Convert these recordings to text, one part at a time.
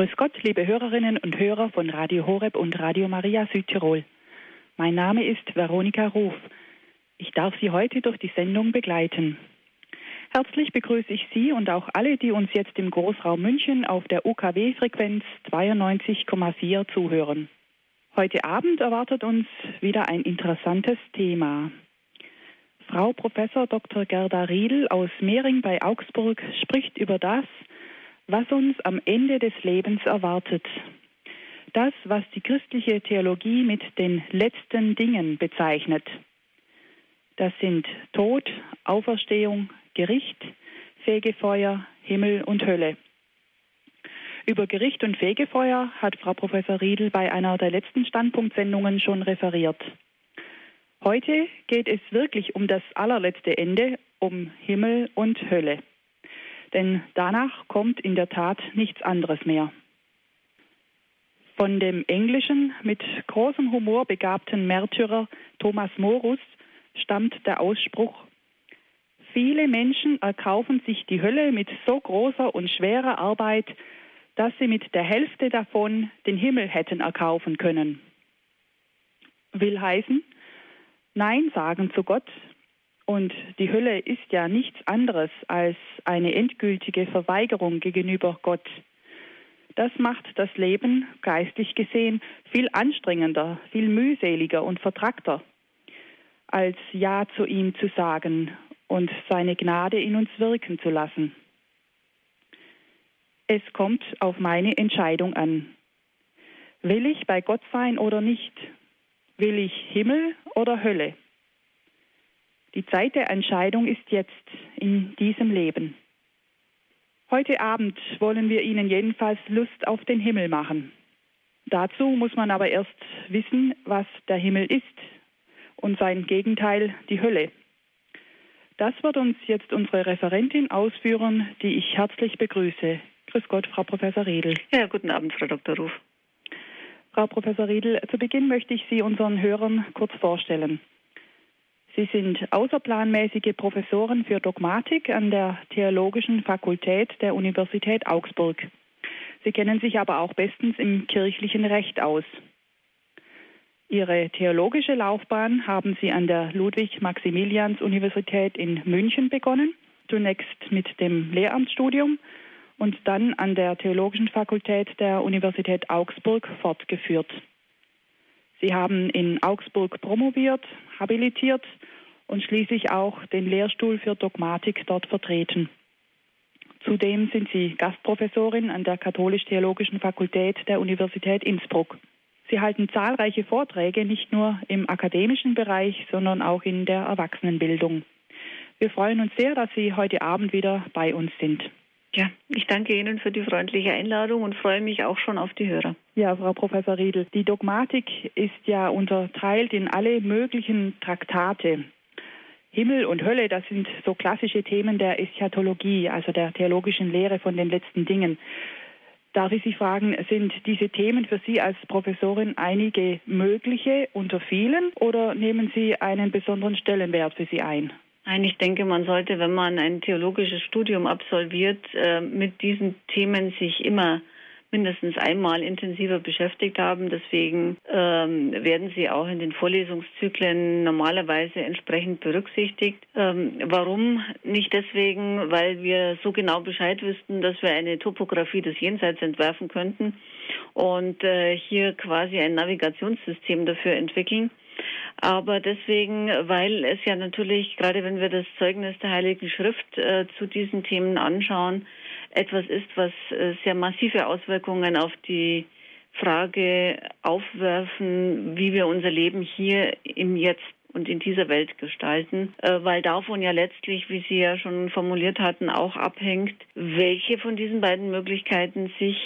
Grüß Gott, liebe Hörerinnen und Hörer von Radio Horeb und Radio Maria Südtirol. Mein Name ist Veronika Ruf. Ich darf Sie heute durch die Sendung begleiten. Herzlich begrüße ich Sie und auch alle, die uns jetzt im Großraum München auf der UKW-Frequenz 92,4 zuhören. Heute Abend erwartet uns wieder ein interessantes Thema. Frau Professor Dr. Gerda Riedl aus Mehring bei Augsburg spricht über das, was uns am Ende des Lebens erwartet. Das, was die christliche Theologie mit den letzten Dingen bezeichnet. Das sind Tod, Auferstehung, Gericht, Fegefeuer, Himmel und Hölle. Über Gericht und Fegefeuer hat Frau Professor Riedel bei einer der letzten Standpunktsendungen schon referiert. Heute geht es wirklich um das allerletzte Ende, um Himmel und Hölle. Denn danach kommt in der Tat nichts anderes mehr. Von dem englischen, mit großem Humor begabten Märtyrer Thomas Morus stammt der Ausspruch, Viele Menschen erkaufen sich die Hölle mit so großer und schwerer Arbeit, dass sie mit der Hälfte davon den Himmel hätten erkaufen können. Will heißen, Nein sagen zu Gott und die Hölle ist ja nichts anderes als eine endgültige Verweigerung gegenüber Gott. Das macht das Leben geistlich gesehen viel anstrengender, viel mühseliger und vertrackter, als Ja zu ihm zu sagen und seine Gnade in uns wirken zu lassen. Es kommt auf meine Entscheidung an. Will ich bei Gott sein oder nicht? Will ich Himmel oder Hölle? Die Zeit der Entscheidung ist jetzt in diesem Leben. Heute Abend wollen wir Ihnen jedenfalls Lust auf den Himmel machen. Dazu muss man aber erst wissen, was der Himmel ist und sein Gegenteil die Hölle. Das wird uns jetzt unsere Referentin ausführen, die ich herzlich begrüße. Grüß Gott, Frau Professor Riedel. Ja, guten Abend, Frau Dr. Ruf. Frau Professor Riedel, zu Beginn möchte ich Sie unseren Hörern kurz vorstellen. Sie sind außerplanmäßige Professoren für Dogmatik an der Theologischen Fakultät der Universität Augsburg. Sie kennen sich aber auch bestens im kirchlichen Recht aus. Ihre theologische Laufbahn haben Sie an der Ludwig-Maximilians-Universität in München begonnen, zunächst mit dem Lehramtsstudium und dann an der Theologischen Fakultät der Universität Augsburg fortgeführt. Sie haben in Augsburg promoviert, habilitiert und schließlich auch den Lehrstuhl für Dogmatik dort vertreten. Zudem sind Sie Gastprofessorin an der Katholisch-Theologischen Fakultät der Universität Innsbruck. Sie halten zahlreiche Vorträge, nicht nur im akademischen Bereich, sondern auch in der Erwachsenenbildung. Wir freuen uns sehr, dass Sie heute Abend wieder bei uns sind. Ja, ich danke Ihnen für die freundliche Einladung und freue mich auch schon auf die Hörer. Ja, Frau Professor Riedel, die Dogmatik ist ja unterteilt in alle möglichen Traktate. Himmel und Hölle, das sind so klassische Themen der Eschatologie, also der theologischen Lehre von den letzten Dingen. Darf ich Sie fragen, sind diese Themen für Sie als Professorin einige mögliche unter vielen oder nehmen Sie einen besonderen Stellenwert für Sie ein? Nein, ich denke, man sollte, wenn man ein theologisches Studium absolviert, äh, mit diesen Themen sich immer mindestens einmal intensiver beschäftigt haben. Deswegen ähm, werden sie auch in den Vorlesungszyklen normalerweise entsprechend berücksichtigt. Ähm, warum? Nicht deswegen, weil wir so genau Bescheid wüssten, dass wir eine Topografie des Jenseits entwerfen könnten und äh, hier quasi ein Navigationssystem dafür entwickeln. Aber deswegen, weil es ja natürlich, gerade wenn wir das Zeugnis der Heiligen Schrift äh, zu diesen Themen anschauen, etwas ist, was äh, sehr massive Auswirkungen auf die Frage aufwerfen, wie wir unser Leben hier im Jetzt und in dieser Welt gestalten, äh, weil davon ja letztlich, wie Sie ja schon formuliert hatten, auch abhängt, welche von diesen beiden Möglichkeiten sich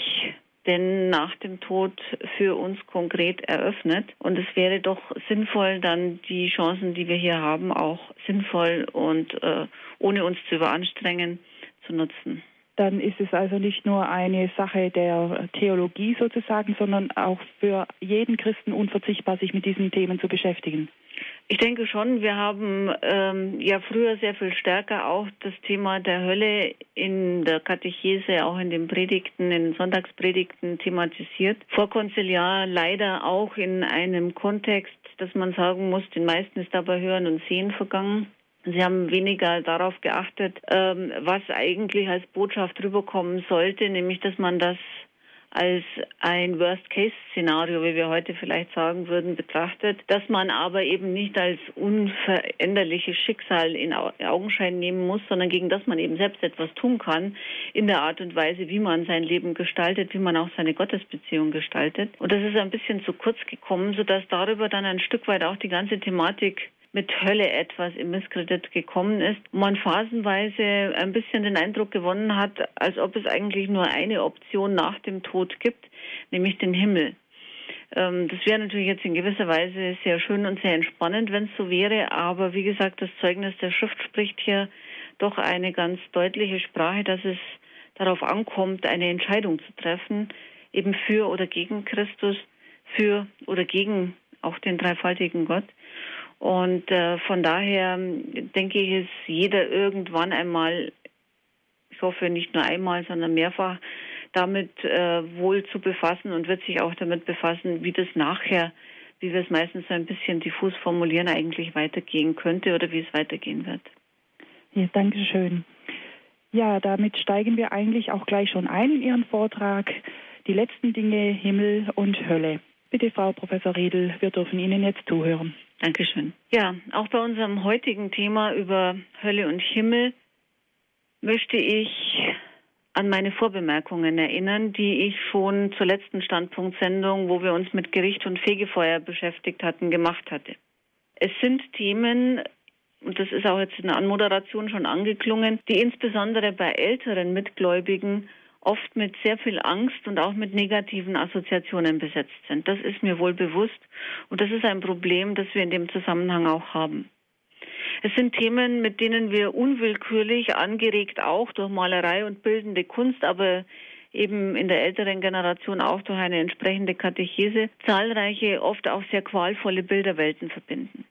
denn nach dem Tod für uns konkret eröffnet. Und es wäre doch sinnvoll, dann die Chancen, die wir hier haben, auch sinnvoll und äh, ohne uns zu überanstrengen, zu nutzen dann ist es also nicht nur eine Sache der Theologie sozusagen, sondern auch für jeden Christen unverzichtbar, sich mit diesen Themen zu beschäftigen. Ich denke schon, wir haben ähm, ja früher sehr viel stärker auch das Thema der Hölle in der Katechese, auch in den Predigten, in den Sonntagspredigten thematisiert. Vorkonziliar leider auch in einem Kontext, dass man sagen muss, den meisten ist dabei Hören und Sehen vergangen. Sie haben weniger darauf geachtet, ähm, was eigentlich als Botschaft rüberkommen sollte, nämlich dass man das als ein Worst-Case-Szenario, wie wir heute vielleicht sagen würden, betrachtet, dass man aber eben nicht als unveränderliches Schicksal in Augenschein nehmen muss, sondern gegen das man eben selbst etwas tun kann in der Art und Weise, wie man sein Leben gestaltet, wie man auch seine Gottesbeziehung gestaltet. Und das ist ein bisschen zu kurz gekommen, sodass darüber dann ein Stück weit auch die ganze Thematik mit Hölle etwas im Misskredit gekommen ist, man phasenweise ein bisschen den Eindruck gewonnen hat, als ob es eigentlich nur eine Option nach dem Tod gibt, nämlich den Himmel. Ähm, das wäre natürlich jetzt in gewisser Weise sehr schön und sehr entspannend, wenn es so wäre, aber wie gesagt, das Zeugnis der Schrift spricht hier doch eine ganz deutliche Sprache, dass es darauf ankommt, eine Entscheidung zu treffen, eben für oder gegen Christus, für oder gegen auch den dreifaltigen Gott. Und äh, von daher denke ich, ist jeder irgendwann einmal, ich hoffe nicht nur einmal, sondern mehrfach, damit äh, wohl zu befassen und wird sich auch damit befassen, wie das nachher, wie wir es meistens so ein bisschen diffus formulieren, eigentlich weitergehen könnte oder wie es weitergehen wird. Ja, danke schön. Ja, damit steigen wir eigentlich auch gleich schon ein in Ihren Vortrag. Die letzten Dinge Himmel und Hölle. Bitte, Frau Professor Riedel, wir dürfen Ihnen jetzt zuhören. Dankeschön. Ja, auch bei unserem heutigen Thema über Hölle und Himmel möchte ich an meine Vorbemerkungen erinnern, die ich schon zur letzten Standpunktsendung, wo wir uns mit Gericht und Fegefeuer beschäftigt hatten, gemacht hatte. Es sind Themen, und das ist auch jetzt in der Anmoderation schon angeklungen, die insbesondere bei älteren Mitgläubigen oft mit sehr viel Angst und auch mit negativen Assoziationen besetzt sind. Das ist mir wohl bewusst und das ist ein Problem, das wir in dem Zusammenhang auch haben. Es sind Themen, mit denen wir unwillkürlich, angeregt auch durch Malerei und bildende Kunst, aber eben in der älteren Generation auch durch eine entsprechende Katechese, zahlreiche, oft auch sehr qualvolle Bilderwelten verbinden.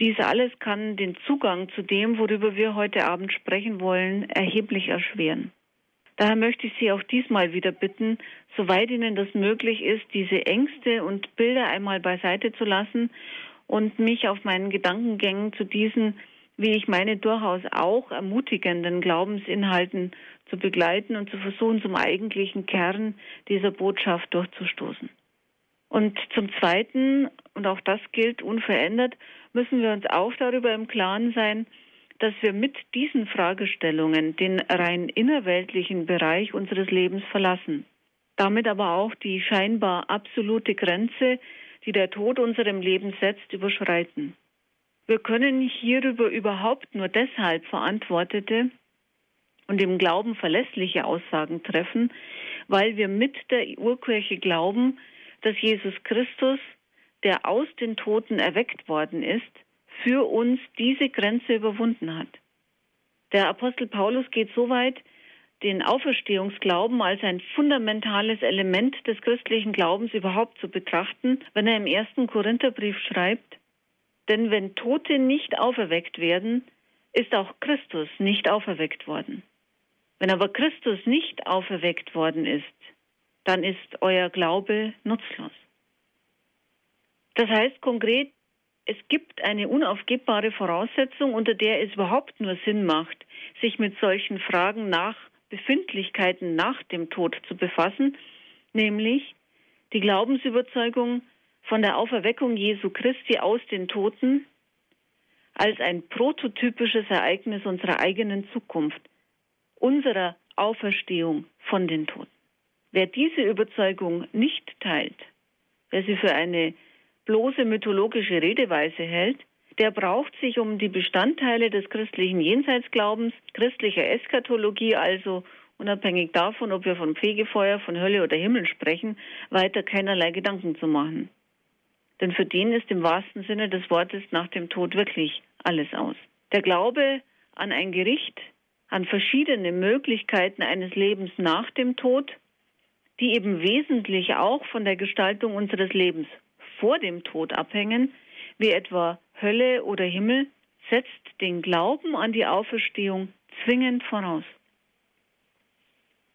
Dies alles kann den Zugang zu dem, worüber wir heute Abend sprechen wollen, erheblich erschweren. Daher möchte ich Sie auch diesmal wieder bitten, soweit Ihnen das möglich ist, diese Ängste und Bilder einmal beiseite zu lassen und mich auf meinen Gedankengängen zu diesen, wie ich meine, durchaus auch ermutigenden Glaubensinhalten zu begleiten und zu versuchen, zum eigentlichen Kern dieser Botschaft durchzustoßen. Und zum Zweiten, und auch das gilt unverändert, müssen wir uns auch darüber im Klaren sein, dass wir mit diesen Fragestellungen den rein innerweltlichen Bereich unseres Lebens verlassen. Damit aber auch die scheinbar absolute Grenze, die der Tod unserem Leben setzt, überschreiten. Wir können hierüber überhaupt nur deshalb verantwortete und im Glauben verlässliche Aussagen treffen, weil wir mit der Urkirche glauben, dass Jesus Christus, der aus den Toten erweckt worden ist, für uns diese Grenze überwunden hat. Der Apostel Paulus geht so weit, den Auferstehungsglauben als ein fundamentales Element des christlichen Glaubens überhaupt zu betrachten, wenn er im ersten Korintherbrief schreibt, denn wenn Tote nicht auferweckt werden, ist auch Christus nicht auferweckt worden. Wenn aber Christus nicht auferweckt worden ist, dann ist euer Glaube nutzlos. Das heißt konkret, es gibt eine unaufgebbare Voraussetzung, unter der es überhaupt nur Sinn macht, sich mit solchen Fragen nach Befindlichkeiten nach dem Tod zu befassen, nämlich die Glaubensüberzeugung von der Auferweckung Jesu Christi aus den Toten als ein prototypisches Ereignis unserer eigenen Zukunft, unserer Auferstehung von den Toten. Wer diese Überzeugung nicht teilt, wer sie für eine bloße mythologische Redeweise hält, der braucht sich um die Bestandteile des christlichen Jenseitsglaubens, christlicher Eschatologie, also unabhängig davon, ob wir von Fegefeuer, von Hölle oder Himmel sprechen, weiter keinerlei Gedanken zu machen. Denn für den ist im wahrsten Sinne des Wortes nach dem Tod wirklich alles aus. Der Glaube an ein Gericht, an verschiedene Möglichkeiten eines Lebens nach dem Tod, die eben wesentlich auch von der Gestaltung unseres Lebens vor dem Tod abhängen, wie etwa Hölle oder Himmel setzt den Glauben an die Auferstehung zwingend voraus.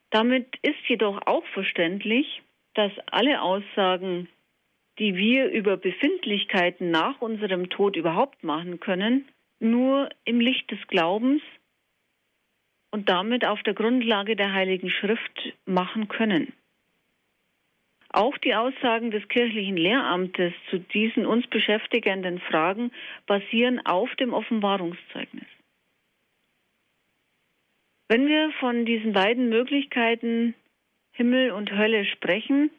Damit ist jedoch auch verständlich, dass alle Aussagen, die wir über Befindlichkeiten nach unserem Tod überhaupt machen können, nur im Licht des Glaubens und damit auf der Grundlage der Heiligen Schrift machen können. Auch die Aussagen des kirchlichen Lehramtes zu diesen uns beschäftigenden Fragen basieren auf dem Offenbarungszeugnis. Wenn wir von diesen beiden Möglichkeiten Himmel und Hölle sprechen,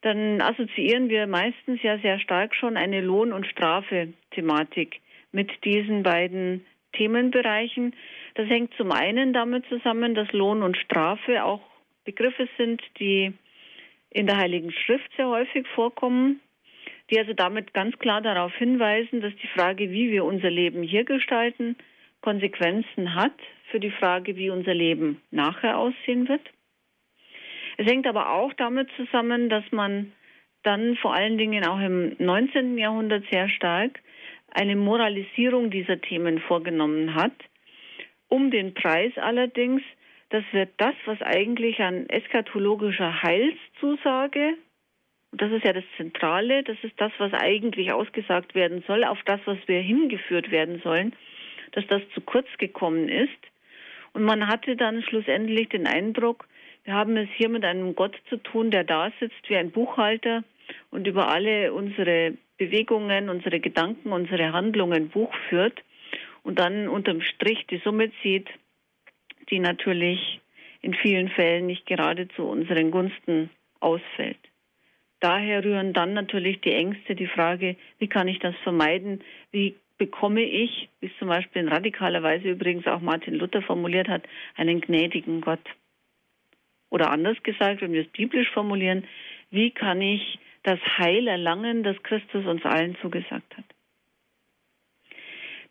dann assoziieren wir meistens ja sehr stark schon eine Lohn- und Strafe-Thematik mit diesen beiden Themenbereichen. Das hängt zum einen damit zusammen, dass Lohn und Strafe auch Begriffe sind, die in der Heiligen Schrift sehr häufig vorkommen, die also damit ganz klar darauf hinweisen, dass die Frage, wie wir unser Leben hier gestalten, Konsequenzen hat für die Frage, wie unser Leben nachher aussehen wird. Es hängt aber auch damit zusammen, dass man dann vor allen Dingen auch im 19. Jahrhundert sehr stark eine Moralisierung dieser Themen vorgenommen hat, um den Preis allerdings, dass wir das, was eigentlich an eschatologischer Heilszusage, das ist ja das Zentrale, das ist das, was eigentlich ausgesagt werden soll, auf das, was wir hingeführt werden sollen, dass das zu kurz gekommen ist. Und man hatte dann schlussendlich den Eindruck, wir haben es hier mit einem Gott zu tun, der da sitzt wie ein Buchhalter und über alle unsere Bewegungen, unsere Gedanken, unsere Handlungen Buch führt und dann unterm Strich die Summe zieht, die natürlich in vielen Fällen nicht gerade zu unseren Gunsten ausfällt. Daher rühren dann natürlich die Ängste, die Frage, wie kann ich das vermeiden? Wie bekomme ich, wie es zum Beispiel in radikaler Weise übrigens auch Martin Luther formuliert hat, einen gnädigen Gott? Oder anders gesagt, wenn wir es biblisch formulieren, wie kann ich das Heil erlangen, das Christus uns allen zugesagt hat?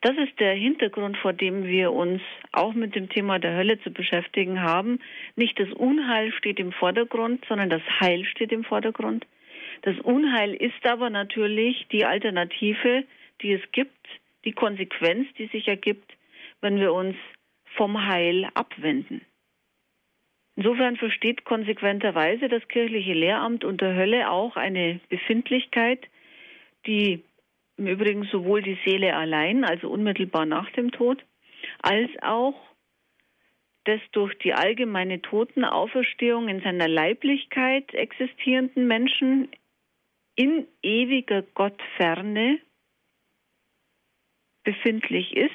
Das ist der Hintergrund, vor dem wir uns auch mit dem Thema der Hölle zu beschäftigen haben. Nicht das Unheil steht im Vordergrund, sondern das Heil steht im Vordergrund. Das Unheil ist aber natürlich die Alternative, die es gibt, die Konsequenz, die sich ergibt, wenn wir uns vom Heil abwenden. Insofern versteht konsequenterweise das kirchliche Lehramt unter Hölle auch eine Befindlichkeit, die im Übrigen sowohl die Seele allein, also unmittelbar nach dem Tod, als auch des durch die allgemeine Totenauferstehung in seiner Leiblichkeit existierenden Menschen in ewiger Gottferne befindlich ist,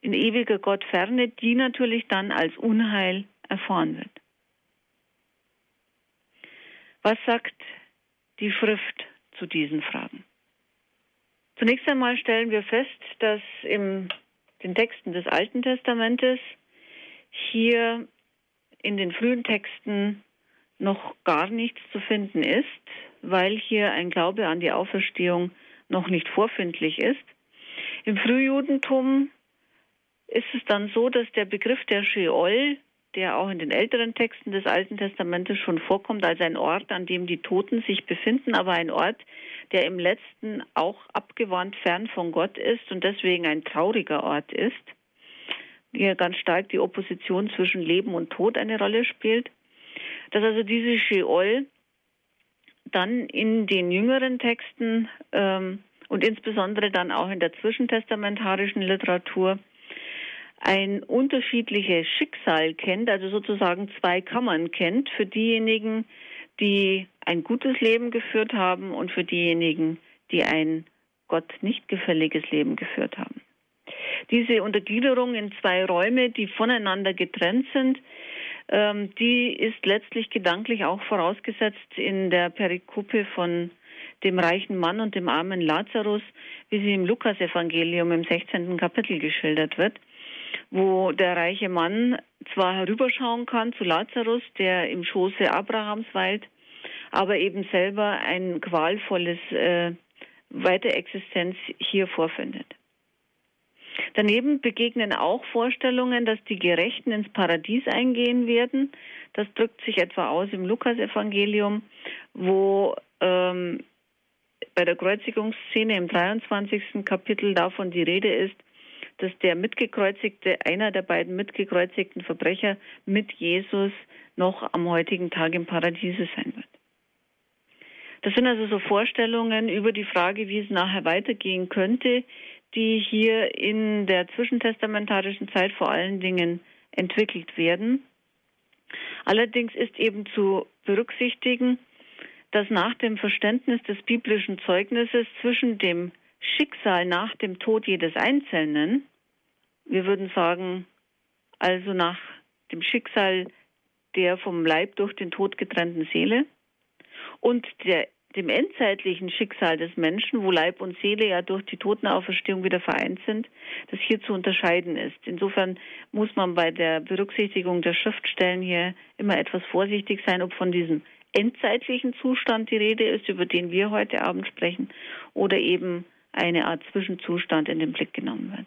in ewiger Gottferne, die natürlich dann als Unheil erfahren wird. Was sagt die Schrift zu diesen Fragen? Zunächst einmal stellen wir fest, dass in den Texten des Alten Testamentes hier in den frühen Texten noch gar nichts zu finden ist, weil hier ein Glaube an die Auferstehung noch nicht vorfindlich ist. Im Frühjudentum ist es dann so, dass der Begriff der Sheol der auch in den älteren Texten des Alten Testamentes schon vorkommt, als ein Ort, an dem die Toten sich befinden, aber ein Ort, der im letzten auch abgewandt fern von Gott ist und deswegen ein trauriger Ort ist. Hier ganz stark die Opposition zwischen Leben und Tod eine Rolle spielt. Dass also diese Sheol dann in den jüngeren Texten ähm, und insbesondere dann auch in der zwischentestamentarischen Literatur ein unterschiedliches Schicksal kennt, also sozusagen zwei Kammern kennt, für diejenigen, die ein gutes Leben geführt haben und für diejenigen, die ein Gott nicht gefälliges Leben geführt haben. Diese Untergliederung in zwei Räume, die voneinander getrennt sind, ähm, die ist letztlich gedanklich auch vorausgesetzt in der Perikope von dem reichen Mann und dem armen Lazarus, wie sie im Lukasevangelium im 16. Kapitel geschildert wird wo der reiche Mann zwar herüberschauen kann zu Lazarus, der im Schoße Abrahams weilt, aber eben selber ein qualvolles äh, Weiterexistenz hier vorfindet. Daneben begegnen auch Vorstellungen, dass die Gerechten ins Paradies eingehen werden. Das drückt sich etwa aus im Lukasevangelium, wo ähm, bei der Kreuzigungsszene im 23. Kapitel davon die Rede ist, dass der mitgekreuzigte, einer der beiden mitgekreuzigten Verbrecher mit Jesus noch am heutigen Tag im Paradiese sein wird. Das sind also so Vorstellungen über die Frage, wie es nachher weitergehen könnte, die hier in der zwischentestamentarischen Zeit vor allen Dingen entwickelt werden. Allerdings ist eben zu berücksichtigen, dass nach dem Verständnis des biblischen Zeugnisses zwischen dem Schicksal nach dem Tod jedes Einzelnen, wir würden sagen, also nach dem Schicksal der vom Leib durch den Tod getrennten Seele und der, dem endzeitlichen Schicksal des Menschen, wo Leib und Seele ja durch die Totenauferstehung wieder vereint sind, das hier zu unterscheiden ist. Insofern muss man bei der Berücksichtigung der Schriftstellen hier immer etwas vorsichtig sein, ob von diesem endzeitlichen Zustand die Rede ist, über den wir heute Abend sprechen, oder eben eine Art Zwischenzustand in den Blick genommen wird.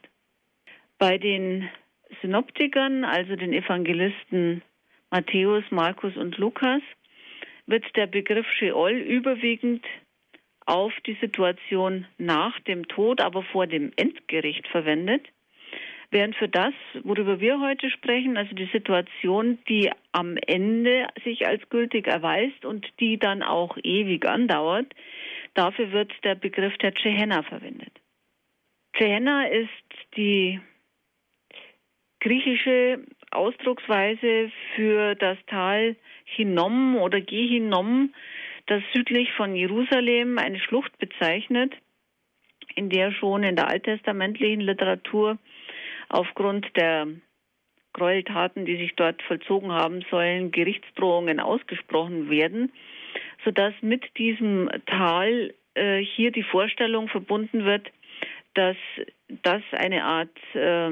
Bei den Synoptikern, also den Evangelisten Matthäus, Markus und Lukas, wird der Begriff Sheol überwiegend auf die Situation nach dem Tod, aber vor dem Endgericht verwendet. Während für das, worüber wir heute sprechen, also die Situation, die am Ende sich als gültig erweist und die dann auch ewig andauert, dafür wird der Begriff der Gehenna verwendet. Gehenna ist die griechische Ausdrucksweise für das Tal Hinnom oder Gehinnom, das südlich von Jerusalem eine Schlucht bezeichnet, in der schon in der alttestamentlichen Literatur aufgrund der Gräueltaten, die sich dort vollzogen haben sollen, Gerichtsdrohungen ausgesprochen werden, sodass mit diesem Tal äh, hier die Vorstellung verbunden wird, dass das eine Art äh,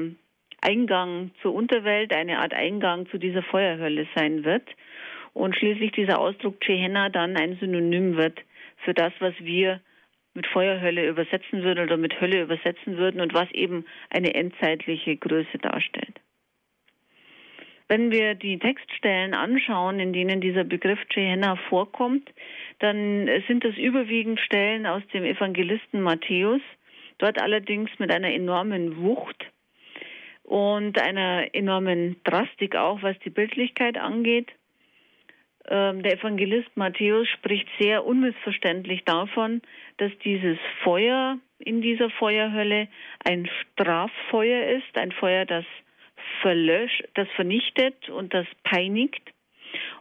Eingang zur Unterwelt, eine Art Eingang zu dieser Feuerhölle sein wird und schließlich dieser Ausdruck Gehenna dann ein Synonym wird für das, was wir mit Feuerhölle übersetzen würden oder mit Hölle übersetzen würden und was eben eine endzeitliche Größe darstellt. Wenn wir die Textstellen anschauen, in denen dieser Begriff Gehenna vorkommt, dann sind das überwiegend Stellen aus dem Evangelisten Matthäus, dort allerdings mit einer enormen Wucht und einer enormen Drastik auch, was die Bildlichkeit angeht. Ähm, der Evangelist Matthäus spricht sehr unmissverständlich davon, dass dieses Feuer in dieser Feuerhölle ein Straffeuer ist, ein Feuer, das verlöscht, das vernichtet und das peinigt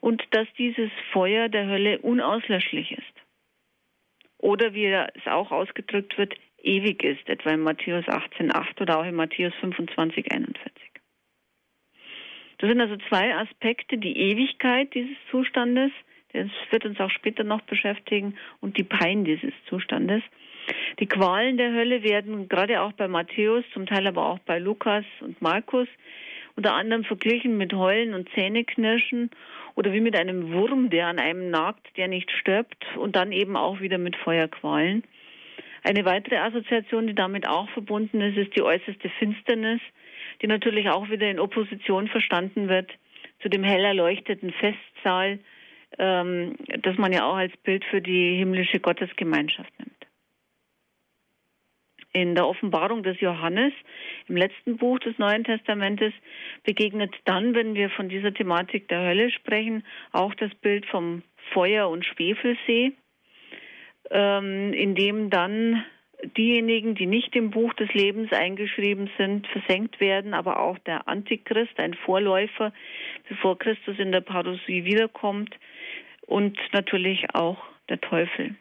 und dass dieses Feuer der Hölle unauslöschlich ist. Oder wie es auch ausgedrückt wird, ewig ist, etwa in Matthäus 18,8 oder auch in Matthäus 25,41. Das sind also zwei Aspekte, die Ewigkeit dieses Zustandes, das wird uns auch später noch beschäftigen, und die Pein dieses Zustandes. Die Qualen der Hölle werden gerade auch bei Matthäus, zum Teil aber auch bei Lukas und Markus, unter anderem verglichen mit Heulen und Zähneknirschen oder wie mit einem Wurm, der an einem nagt, der nicht stirbt und dann eben auch wieder mit Feuerqualen. Eine weitere Assoziation, die damit auch verbunden ist, ist die äußerste Finsternis, die natürlich auch wieder in Opposition verstanden wird zu dem hell erleuchteten Festsaal, ähm, das man ja auch als Bild für die himmlische Gottesgemeinschaft nimmt. In der Offenbarung des Johannes, im letzten Buch des Neuen Testamentes, begegnet dann, wenn wir von dieser Thematik der Hölle sprechen, auch das Bild vom Feuer- und Schwefelsee ähm, in dem dann diejenigen, die nicht im Buch des Lebens eingeschrieben sind, versenkt werden, aber auch der Antichrist, ein Vorläufer, bevor Christus in der Parousie wiederkommt und natürlich auch der Teufel.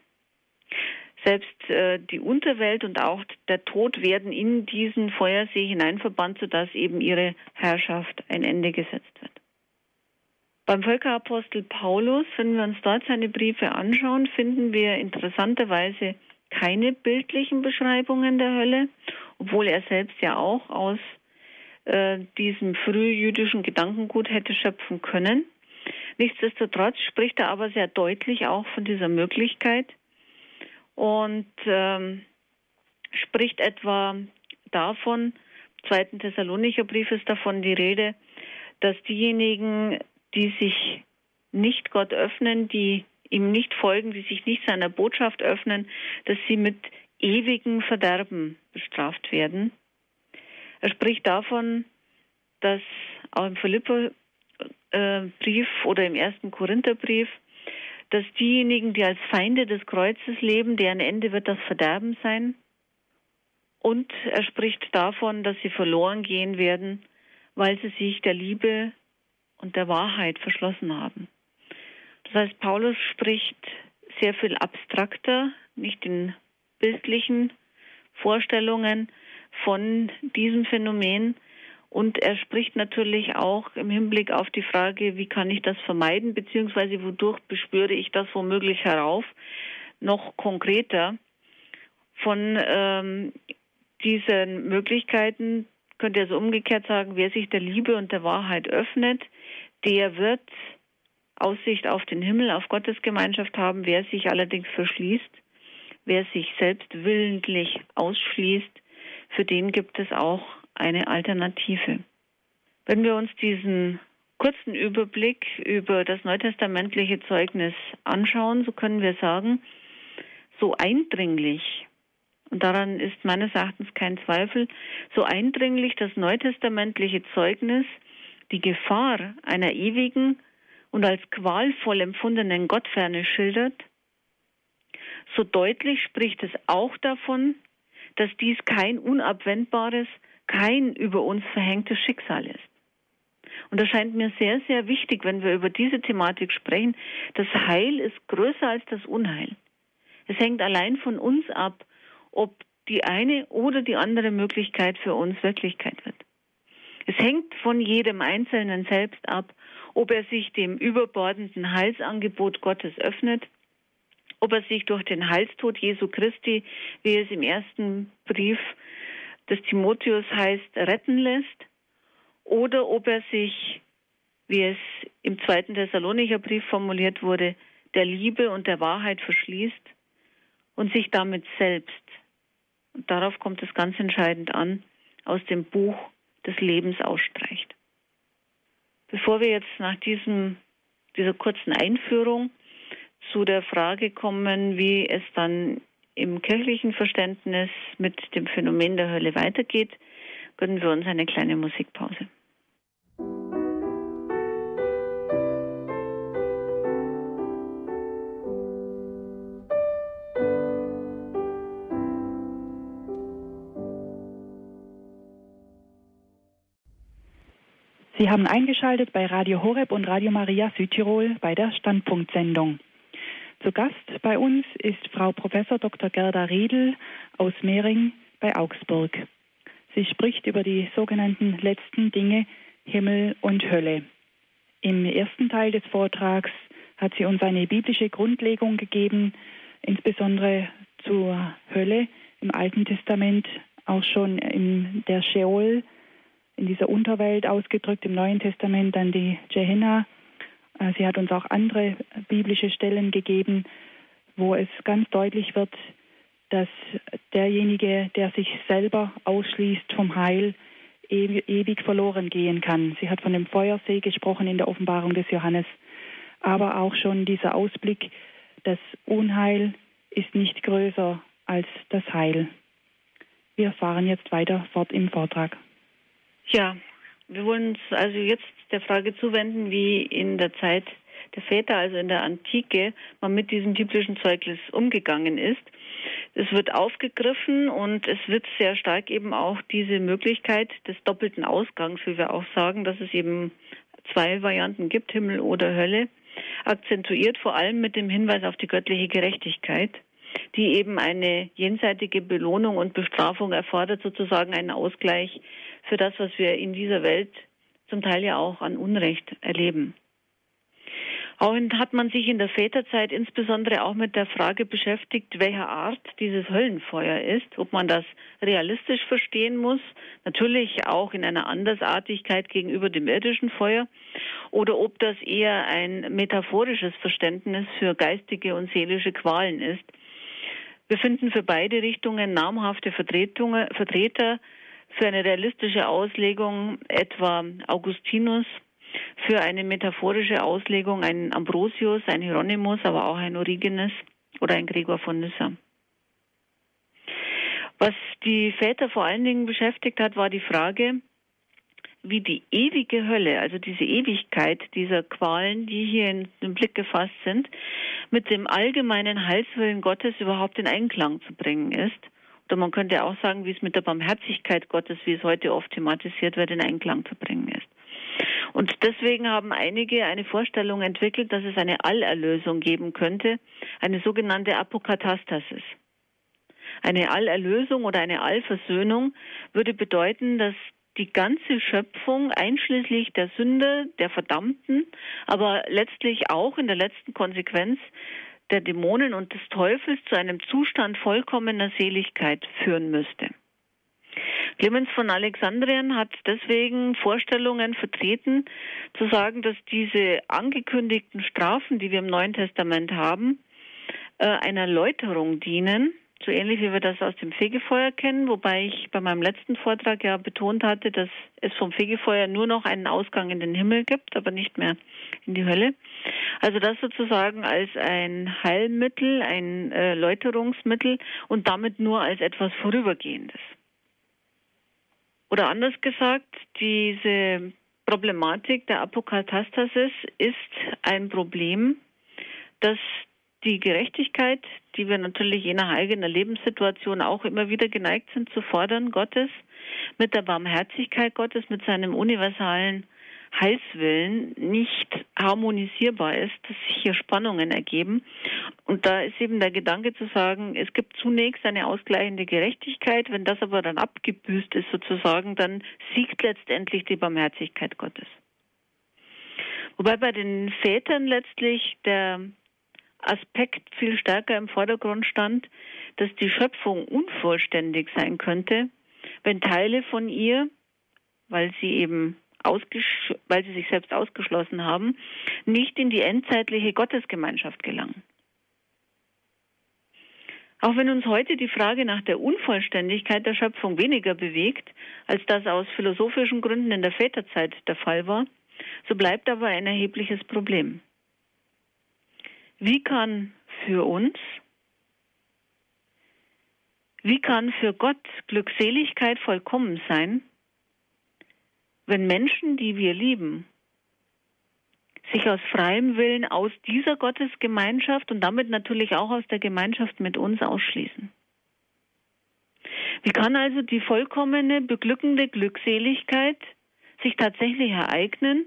Selbst äh, die Unterwelt und auch der Tod werden in diesen Feuersee hineinverbannt, sodass eben ihre Herrschaft ein Ende gesetzt wird. Beim Völkerapostel Paulus, wenn wir uns dort seine Briefe anschauen, finden wir interessanterweise keine bildlichen Beschreibungen der Hölle, obwohl er selbst ja auch aus äh, diesem frühjüdischen Gedankengut hätte schöpfen können. Nichtsdestotrotz spricht er aber sehr deutlich auch von dieser Möglichkeit und ähm, spricht etwa davon, im zweiten Thessalonicher Brief ist davon die Rede, dass diejenigen, die sich nicht Gott öffnen, die ihm nicht folgen, die sich nicht seiner Botschaft öffnen, dass sie mit ewigem Verderben bestraft werden. Er spricht davon, dass auch im Philipperbrief oder im ersten Korintherbrief, dass diejenigen, die als Feinde des Kreuzes leben, deren Ende wird das Verderben sein. Und er spricht davon, dass sie verloren gehen werden, weil sie sich der Liebe und der Wahrheit verschlossen haben. Das heißt, Paulus spricht sehr viel abstrakter, nicht in bildlichen Vorstellungen von diesem Phänomen. Und er spricht natürlich auch im Hinblick auf die Frage, wie kann ich das vermeiden, beziehungsweise wodurch bespüre ich das womöglich herauf, noch konkreter von ähm, diesen Möglichkeiten, könnte er so umgekehrt sagen, wer sich der Liebe und der Wahrheit öffnet, der wird Aussicht auf den Himmel, auf Gottes Gemeinschaft haben. Wer sich allerdings verschließt, wer sich selbst willentlich ausschließt, für den gibt es auch eine Alternative. Wenn wir uns diesen kurzen Überblick über das neutestamentliche Zeugnis anschauen, so können wir sagen, so eindringlich, und daran ist meines Erachtens kein Zweifel, so eindringlich das neutestamentliche Zeugnis die Gefahr einer ewigen und als qualvoll empfundenen Gottferne schildert, so deutlich spricht es auch davon, dass dies kein unabwendbares, kein über uns verhängtes Schicksal ist. Und das scheint mir sehr, sehr wichtig, wenn wir über diese Thematik sprechen. Das Heil ist größer als das Unheil. Es hängt allein von uns ab, ob die eine oder die andere Möglichkeit für uns Wirklichkeit wird. Es hängt von jedem Einzelnen selbst ab, ob er sich dem überbordenden Heilsangebot Gottes öffnet, ob er sich durch den Heilstod Jesu Christi, wie es im ersten Brief des Timotheus heißt, retten lässt, oder ob er sich, wie es im zweiten Thessalonicher Brief formuliert wurde, der Liebe und der Wahrheit verschließt und sich damit selbst, und darauf kommt es ganz entscheidend an, aus dem Buch des Lebens ausstreicht. Bevor wir jetzt nach diesem, dieser kurzen Einführung zu der Frage kommen, wie es dann im kirchlichen Verständnis mit dem Phänomen der Hölle weitergeht, gönnen wir uns eine kleine Musikpause. Sie haben eingeschaltet bei Radio Horeb und Radio Maria Südtirol bei der Standpunktsendung. Zu Gast bei uns ist Frau Prof. Dr. Gerda Riedel aus Mehring bei Augsburg. Sie spricht über die sogenannten letzten Dinge Himmel und Hölle. Im ersten Teil des Vortrags hat sie uns eine biblische Grundlegung gegeben, insbesondere zur Hölle im Alten Testament, auch schon in der Sheol, in dieser Unterwelt ausgedrückt, im Neuen Testament dann die Gehenna. Äh, sie hat uns auch andere biblische Stellen gegeben, wo es ganz deutlich wird, dass derjenige, der sich selber ausschließt vom Heil, ewig verloren gehen kann. Sie hat von dem Feuersee gesprochen in der Offenbarung des Johannes, aber auch schon dieser Ausblick, das Unheil ist nicht größer als das Heil. Wir fahren jetzt weiter fort im Vortrag. Ja, wir wollen uns also jetzt der Frage zuwenden, wie in der Zeit der Väter, also in der Antike, man mit diesem biblischen Zeugnis umgegangen ist. Es wird aufgegriffen und es wird sehr stark eben auch diese Möglichkeit des doppelten Ausgangs, wie wir auch sagen, dass es eben zwei Varianten gibt, Himmel oder Hölle, akzentuiert, vor allem mit dem Hinweis auf die göttliche Gerechtigkeit, die eben eine jenseitige Belohnung und Bestrafung erfordert, sozusagen einen Ausgleich für das, was wir in dieser Welt zum Teil ja auch an Unrecht erleben. Auch hat man sich in der Väterzeit insbesondere auch mit der Frage beschäftigt, welcher Art dieses Höllenfeuer ist, ob man das realistisch verstehen muss, natürlich auch in einer Andersartigkeit gegenüber dem irdischen Feuer, oder ob das eher ein metaphorisches Verständnis für geistige und seelische Qualen ist. Wir finden für beide Richtungen namhafte Vertreter für eine realistische Auslegung etwa Augustinus für eine metaphorische Auslegung ein Ambrosius, ein Hieronymus, aber auch ein Origenes oder ein Gregor von Nyssa. Was die Väter vor allen Dingen beschäftigt hat, war die Frage, wie die ewige Hölle, also diese Ewigkeit dieser Qualen, die hier in den Blick gefasst sind, mit dem allgemeinen Heilswillen Gottes überhaupt in Einklang zu bringen ist. Oder man könnte auch sagen, wie es mit der Barmherzigkeit Gottes, wie es heute oft thematisiert wird, in Einklang zu bringen ist. Und deswegen haben einige eine Vorstellung entwickelt, dass es eine Allerlösung geben könnte, eine sogenannte Apokatastasis. Eine Allerlösung oder eine Allversöhnung würde bedeuten, dass die ganze Schöpfung, einschließlich der Sünde, der Verdammten, aber letztlich auch in der letzten Konsequenz der Dämonen und des Teufels zu einem Zustand vollkommener Seligkeit führen müsste. Clemens von Alexandrien hat deswegen Vorstellungen vertreten, zu sagen, dass diese angekündigten Strafen, die wir im Neuen Testament haben, äh, einer Läuterung dienen, so ähnlich wie wir das aus dem Fegefeuer kennen, wobei ich bei meinem letzten Vortrag ja betont hatte, dass es vom Fegefeuer nur noch einen Ausgang in den Himmel gibt, aber nicht mehr in die Hölle. Also das sozusagen als ein Heilmittel, ein äh, Läuterungsmittel und damit nur als etwas Vorübergehendes. Oder anders gesagt, diese Problematik der Apokatastasis ist ein Problem, das die Gerechtigkeit, die wir natürlich je nach eigener Lebenssituation auch immer wieder geneigt sind zu fordern, Gottes, mit der Barmherzigkeit Gottes, mit seinem universalen Heilswillen nicht harmonisierbar ist, dass sich hier Spannungen ergeben. Und da ist eben der Gedanke zu sagen, es gibt zunächst eine ausgleichende Gerechtigkeit, wenn das aber dann abgebüßt ist sozusagen, dann siegt letztendlich die Barmherzigkeit Gottes. Wobei bei den Vätern letztlich der Aspekt viel stärker im Vordergrund stand, dass die Schöpfung unvollständig sein könnte, wenn Teile von ihr, weil sie eben weil sie sich selbst ausgeschlossen haben, nicht in die endzeitliche Gottesgemeinschaft gelangen. Auch wenn uns heute die Frage nach der Unvollständigkeit der Schöpfung weniger bewegt, als das aus philosophischen Gründen in der Väterzeit der Fall war, so bleibt aber ein erhebliches Problem. Wie kann für uns, wie kann für Gott Glückseligkeit vollkommen sein, wenn Menschen, die wir lieben, sich aus freiem Willen aus dieser Gottesgemeinschaft und damit natürlich auch aus der Gemeinschaft mit uns ausschließen? Wie kann also die vollkommene, beglückende Glückseligkeit sich tatsächlich ereignen,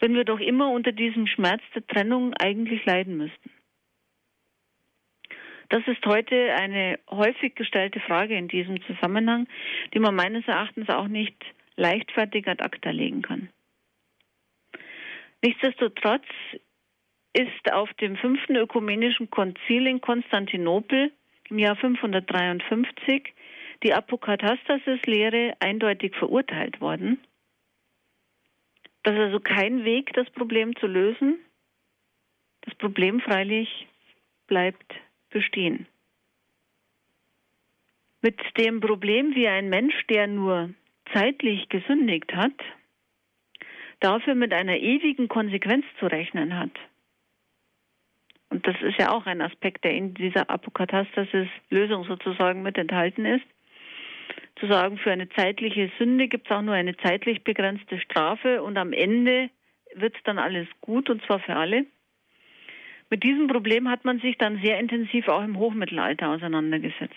wenn wir doch immer unter diesem Schmerz der Trennung eigentlich leiden müssten? Das ist heute eine häufig gestellte Frage in diesem Zusammenhang, die man meines Erachtens auch nicht leichtfertig ad acta legen kann. Nichtsdestotrotz ist auf dem fünften ökumenischen Konzil in Konstantinopel im Jahr 553 die Apokatastasis-Lehre eindeutig verurteilt worden das ist also kein Weg, das Problem zu lösen. Das Problem freilich bleibt bestehen. Mit dem Problem, wie ein Mensch, der nur zeitlich gesündigt hat, dafür mit einer ewigen Konsequenz zu rechnen hat. Und das ist ja auch ein Aspekt, der in dieser Apokatastasis-Lösung sozusagen mit enthalten ist zu sagen, für eine zeitliche Sünde gibt es auch nur eine zeitlich begrenzte Strafe und am Ende wird dann alles gut und zwar für alle. Mit diesem Problem hat man sich dann sehr intensiv auch im Hochmittelalter auseinandergesetzt.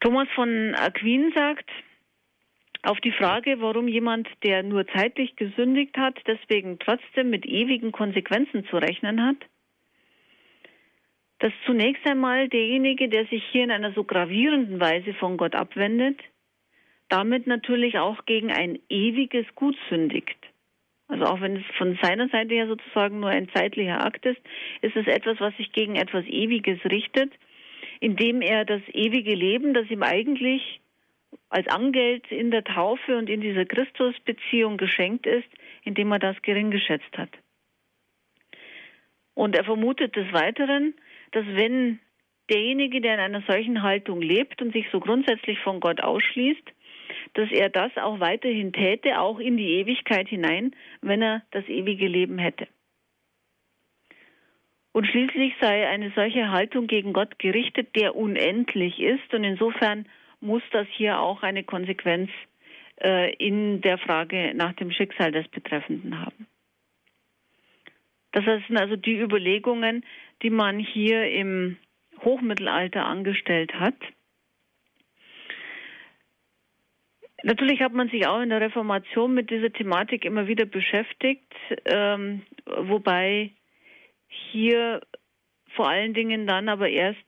Thomas von Aquin sagt, auf die Frage, warum jemand, der nur zeitlich gesündigt hat, deswegen trotzdem mit ewigen Konsequenzen zu rechnen hat, dass zunächst einmal derjenige, der sich hier in einer so gravierenden Weise von Gott abwendet, damit natürlich auch gegen ein ewiges Gut sündigt. Also auch wenn es von seiner Seite her sozusagen nur ein zeitlicher Akt ist, ist es etwas, was sich gegen etwas Ewiges richtet, indem er das ewige Leben, das ihm eigentlich als Angeld in der Taufe und in dieser Christusbeziehung geschenkt ist, indem er das gering geschätzt hat. Und er vermutet des Weiteren, dass wenn derjenige, der in einer solchen Haltung lebt und sich so grundsätzlich von Gott ausschließt, dass er das auch weiterhin täte, auch in die Ewigkeit hinein, wenn er das ewige Leben hätte. Und schließlich sei eine solche Haltung gegen Gott gerichtet, der unendlich ist. Und insofern muss das hier auch eine Konsequenz äh, in der Frage nach dem Schicksal des Betreffenden haben. Das sind also die Überlegungen, die man hier im Hochmittelalter angestellt hat. Natürlich hat man sich auch in der Reformation mit dieser Thematik immer wieder beschäftigt, ähm, wobei hier vor allen Dingen dann aber erst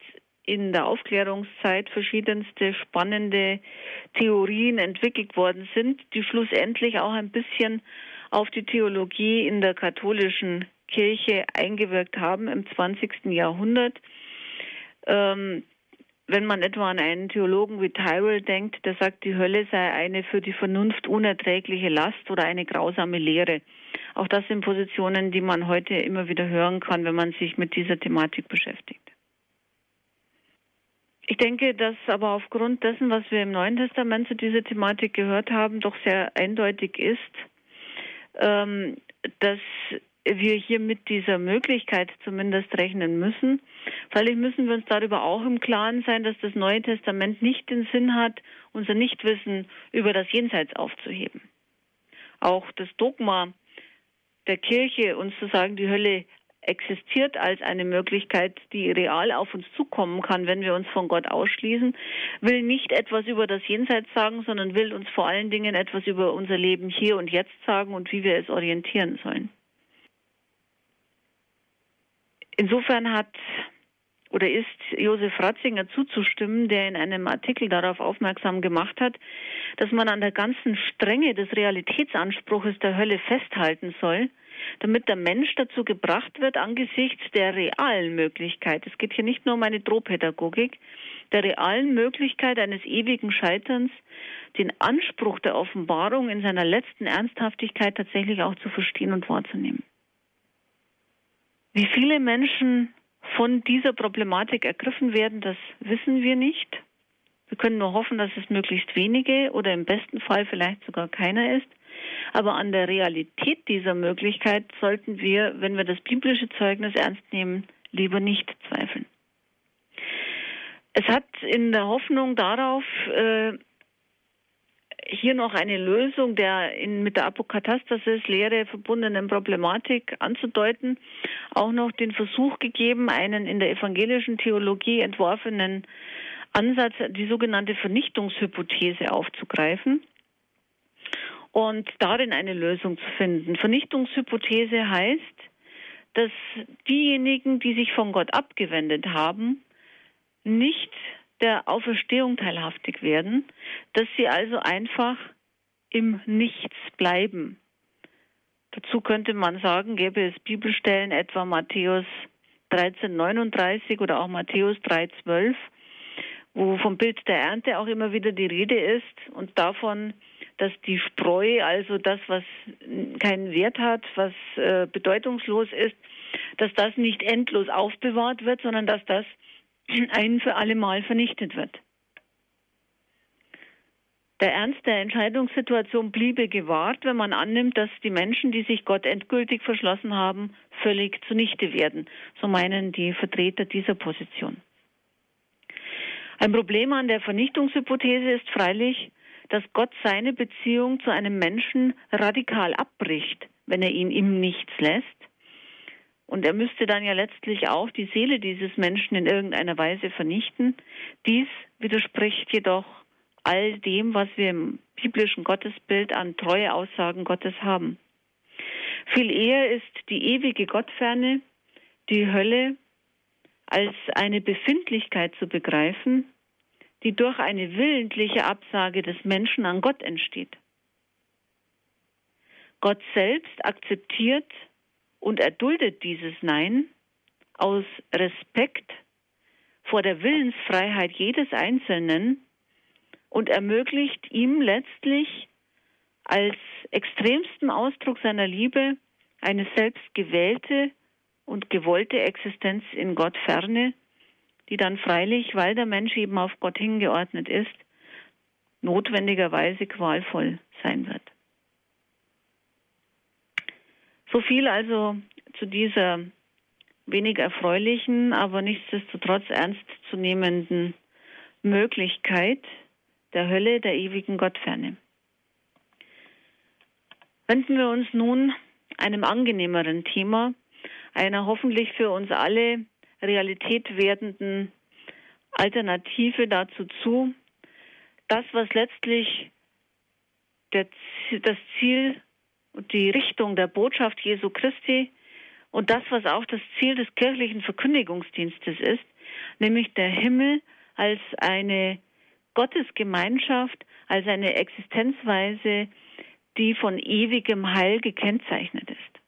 in der Aufklärungszeit verschiedenste spannende Theorien entwickelt worden sind, die schlussendlich auch ein bisschen auf die Theologie in der katholischen Kirche eingewirkt haben im 20. Jahrhundert. Ähm, wenn man etwa an einen Theologen wie Tyrrell denkt, der sagt, die Hölle sei eine für die Vernunft unerträgliche Last oder eine grausame Lehre. Auch das sind Positionen, die man heute immer wieder hören kann, wenn man sich mit dieser Thematik beschäftigt. Ich denke, dass aber aufgrund dessen, was wir im Neuen Testament zu dieser Thematik gehört haben, doch sehr eindeutig ist, ähm, dass wir hier mit dieser Möglichkeit zumindest rechnen müssen. Freilich müssen wir uns darüber auch im Klaren sein, dass das Neue Testament nicht den Sinn hat, unser Nichtwissen über das Jenseits aufzuheben. Auch das Dogma der Kirche, uns zu sagen, die Hölle existiert als eine Möglichkeit, die real auf uns zukommen kann, wenn wir uns von Gott ausschließen, will nicht etwas über das Jenseits sagen, sondern will uns vor allen Dingen etwas über unser Leben hier und jetzt sagen und wie wir es orientieren sollen. Insofern hat oder ist Josef Ratzinger zuzustimmen, der in einem Artikel darauf aufmerksam gemacht hat, dass man an der ganzen Strenge des Realitätsanspruches der Hölle festhalten soll, damit der Mensch dazu gebracht wird, angesichts der realen Möglichkeit, es geht hier nicht nur um eine Drohpädagogik, der realen Möglichkeit eines ewigen Scheiterns, den Anspruch der Offenbarung in seiner letzten Ernsthaftigkeit tatsächlich auch zu verstehen und wahrzunehmen. Wie viele Menschen von dieser Problematik ergriffen werden, das wissen wir nicht. Wir können nur hoffen, dass es möglichst wenige oder im besten Fall vielleicht sogar keiner ist. Aber an der Realität dieser Möglichkeit sollten wir, wenn wir das biblische Zeugnis ernst nehmen, lieber nicht zweifeln. Es hat in der Hoffnung darauf, äh, hier noch eine Lösung der in, mit der Apokatastasis-Lehre verbundenen Problematik anzudeuten, auch noch den Versuch gegeben, einen in der evangelischen Theologie entworfenen Ansatz, die sogenannte Vernichtungshypothese aufzugreifen und darin eine Lösung zu finden. Vernichtungshypothese heißt, dass diejenigen, die sich von Gott abgewendet haben, nicht der Auferstehung teilhaftig werden, dass sie also einfach im Nichts bleiben. Dazu könnte man sagen, gäbe es Bibelstellen, etwa Matthäus 13,39 oder auch Matthäus 3,12, wo vom Bild der Ernte auch immer wieder die Rede ist und davon, dass die Spreu, also das, was keinen Wert hat, was äh, bedeutungslos ist, dass das nicht endlos aufbewahrt wird, sondern dass das ein für alle Mal vernichtet wird. Der Ernst der Entscheidungssituation bliebe gewahrt, wenn man annimmt, dass die Menschen, die sich Gott endgültig verschlossen haben, völlig zunichte werden. So meinen die Vertreter dieser Position. Ein Problem an der Vernichtungshypothese ist freilich, dass Gott seine Beziehung zu einem Menschen radikal abbricht, wenn er ihn im Nichts lässt und er müsste dann ja letztlich auch die Seele dieses Menschen in irgendeiner Weise vernichten. Dies widerspricht jedoch all dem, was wir im biblischen Gottesbild an treue Aussagen Gottes haben. Viel eher ist die ewige Gottferne, die Hölle, als eine Befindlichkeit zu begreifen, die durch eine willentliche Absage des Menschen an Gott entsteht. Gott selbst akzeptiert und erduldet dieses Nein aus Respekt vor der Willensfreiheit jedes Einzelnen und ermöglicht ihm letztlich als extremsten Ausdruck seiner Liebe eine selbstgewählte und gewollte Existenz in Gott ferne, die dann freilich, weil der Mensch eben auf Gott hingeordnet ist, notwendigerweise qualvoll sein wird. So viel also zu dieser wenig erfreulichen, aber nichtsdestotrotz ernstzunehmenden Möglichkeit der Hölle, der ewigen Gottferne. Wenden wir uns nun einem angenehmeren Thema, einer hoffentlich für uns alle Realität werdenden Alternative dazu zu, das, was letztlich das Ziel und die Richtung der Botschaft Jesu Christi und das, was auch das Ziel des kirchlichen Verkündigungsdienstes ist, nämlich der Himmel als eine Gottesgemeinschaft, als eine Existenzweise, die von ewigem Heil gekennzeichnet ist.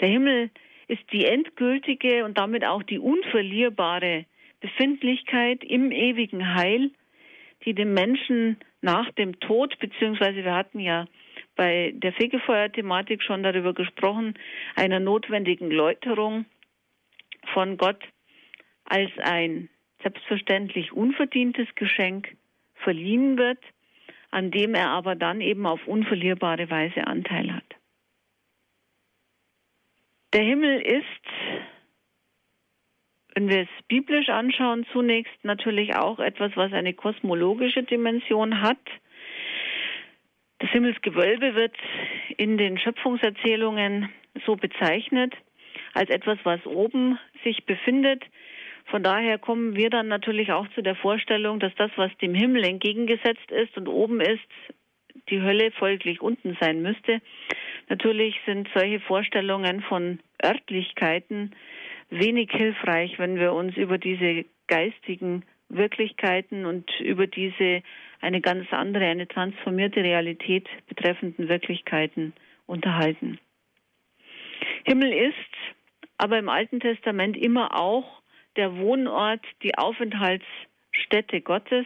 Der Himmel ist die endgültige und damit auch die unverlierbare Befindlichkeit im ewigen Heil, die dem Menschen nach dem Tod, beziehungsweise wir hatten ja bei der Fegefeuer-Thematik schon darüber gesprochen, einer notwendigen Läuterung von Gott als ein selbstverständlich unverdientes Geschenk verliehen wird, an dem er aber dann eben auf unverlierbare Weise Anteil hat. Der Himmel ist, wenn wir es biblisch anschauen, zunächst natürlich auch etwas, was eine kosmologische Dimension hat. Das Himmelsgewölbe wird in den Schöpfungserzählungen so bezeichnet als etwas, was oben sich befindet. Von daher kommen wir dann natürlich auch zu der Vorstellung, dass das, was dem Himmel entgegengesetzt ist und oben ist, die Hölle folglich unten sein müsste. Natürlich sind solche Vorstellungen von Örtlichkeiten wenig hilfreich, wenn wir uns über diese geistigen Wirklichkeiten und über diese eine ganz andere, eine transformierte Realität betreffenden Wirklichkeiten unterhalten. Himmel ist aber im Alten Testament immer auch der Wohnort, die Aufenthaltsstätte Gottes.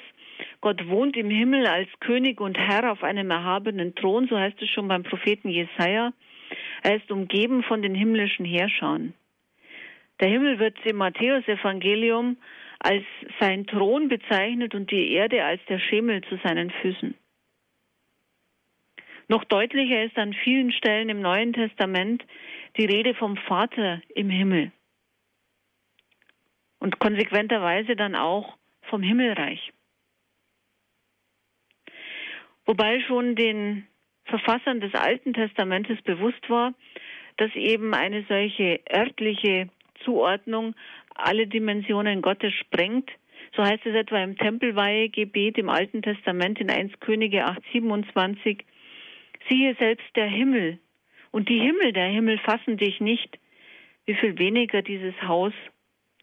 Gott wohnt im Himmel als König und Herr auf einem erhabenen Thron, so heißt es schon beim Propheten Jesaja. Er ist umgeben von den himmlischen Herrschern. Der Himmel wird im Matthäusevangelium als sein Thron bezeichnet und die Erde als der Schemel zu seinen Füßen. Noch deutlicher ist an vielen Stellen im Neuen Testament die Rede vom Vater im Himmel und konsequenterweise dann auch vom Himmelreich. Wobei schon den Verfassern des Alten Testamentes bewusst war, dass eben eine solche örtliche Zuordnung alle Dimensionen Gottes sprengt. So heißt es etwa im Tempelweihegebet im Alten Testament in 1 Könige 827. Siehe selbst der Himmel und die Himmel der Himmel fassen dich nicht, wie viel weniger dieses Haus,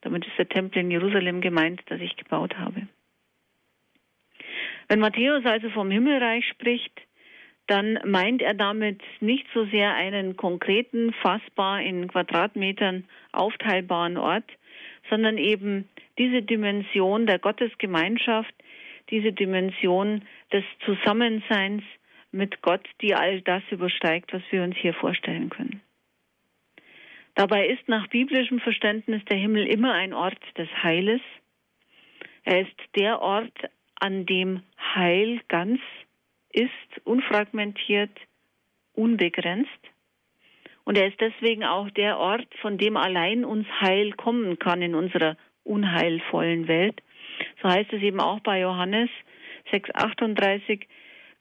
damit ist der Tempel in Jerusalem gemeint, das ich gebaut habe. Wenn Matthäus also vom Himmelreich spricht, dann meint er damit nicht so sehr einen konkreten, fassbar in Quadratmetern aufteilbaren Ort, sondern eben diese Dimension der Gottesgemeinschaft, diese Dimension des Zusammenseins mit Gott, die all das übersteigt, was wir uns hier vorstellen können. Dabei ist nach biblischem Verständnis der Himmel immer ein Ort des Heiles. Er ist der Ort, an dem Heil ganz ist, unfragmentiert, unbegrenzt. Und er ist deswegen auch der Ort, von dem allein uns Heil kommen kann in unserer unheilvollen Welt. So heißt es eben auch bei Johannes 6,38.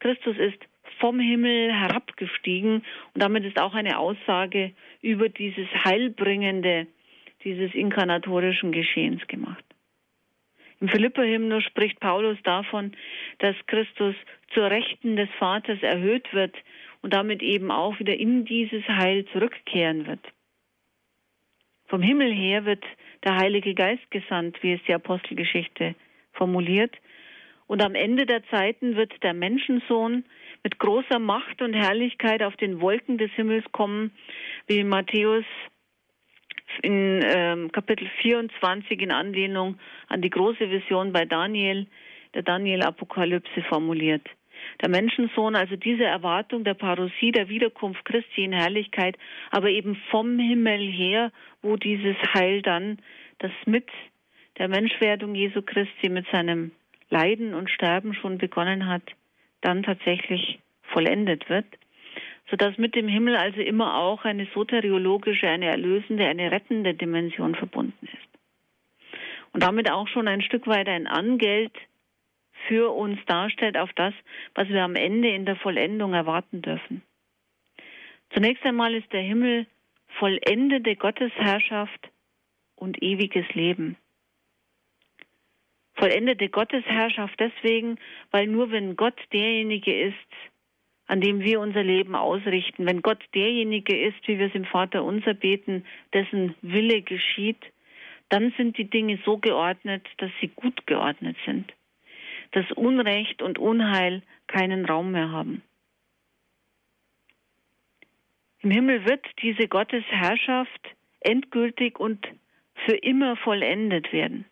Christus ist vom Himmel herabgestiegen und damit ist auch eine Aussage über dieses Heilbringende dieses inkarnatorischen Geschehens gemacht. Im Philipper-Hymnus spricht Paulus davon, dass Christus zur Rechten des Vaters erhöht wird und damit eben auch wieder in dieses Heil zurückkehren wird. Vom Himmel her wird der Heilige Geist gesandt, wie es die Apostelgeschichte formuliert. Und am Ende der Zeiten wird der Menschensohn mit großer Macht und Herrlichkeit auf den Wolken des Himmels kommen, wie Matthäus in ähm, Kapitel 24 in Anlehnung an die große Vision bei Daniel, der Daniel-Apokalypse formuliert. Der Menschensohn, also diese Erwartung der Parousie, der Wiederkunft Christi in Herrlichkeit, aber eben vom Himmel her, wo dieses Heil dann, das mit der Menschwerdung Jesu Christi, mit seinem Leiden und Sterben schon begonnen hat, dann tatsächlich vollendet wird, sodass mit dem Himmel also immer auch eine soteriologische, eine erlösende, eine rettende Dimension verbunden ist. Und damit auch schon ein Stück weit ein Angeld für uns darstellt auf das, was wir am Ende in der Vollendung erwarten dürfen. Zunächst einmal ist der Himmel vollendete Gottesherrschaft und ewiges Leben. Vollendete Gottesherrschaft deswegen, weil nur wenn Gott derjenige ist, an dem wir unser Leben ausrichten, wenn Gott derjenige ist, wie wir es im Vater unser beten, dessen Wille geschieht, dann sind die Dinge so geordnet, dass sie gut geordnet sind, dass Unrecht und Unheil keinen Raum mehr haben. Im Himmel wird diese Gottesherrschaft endgültig und für immer vollendet werden.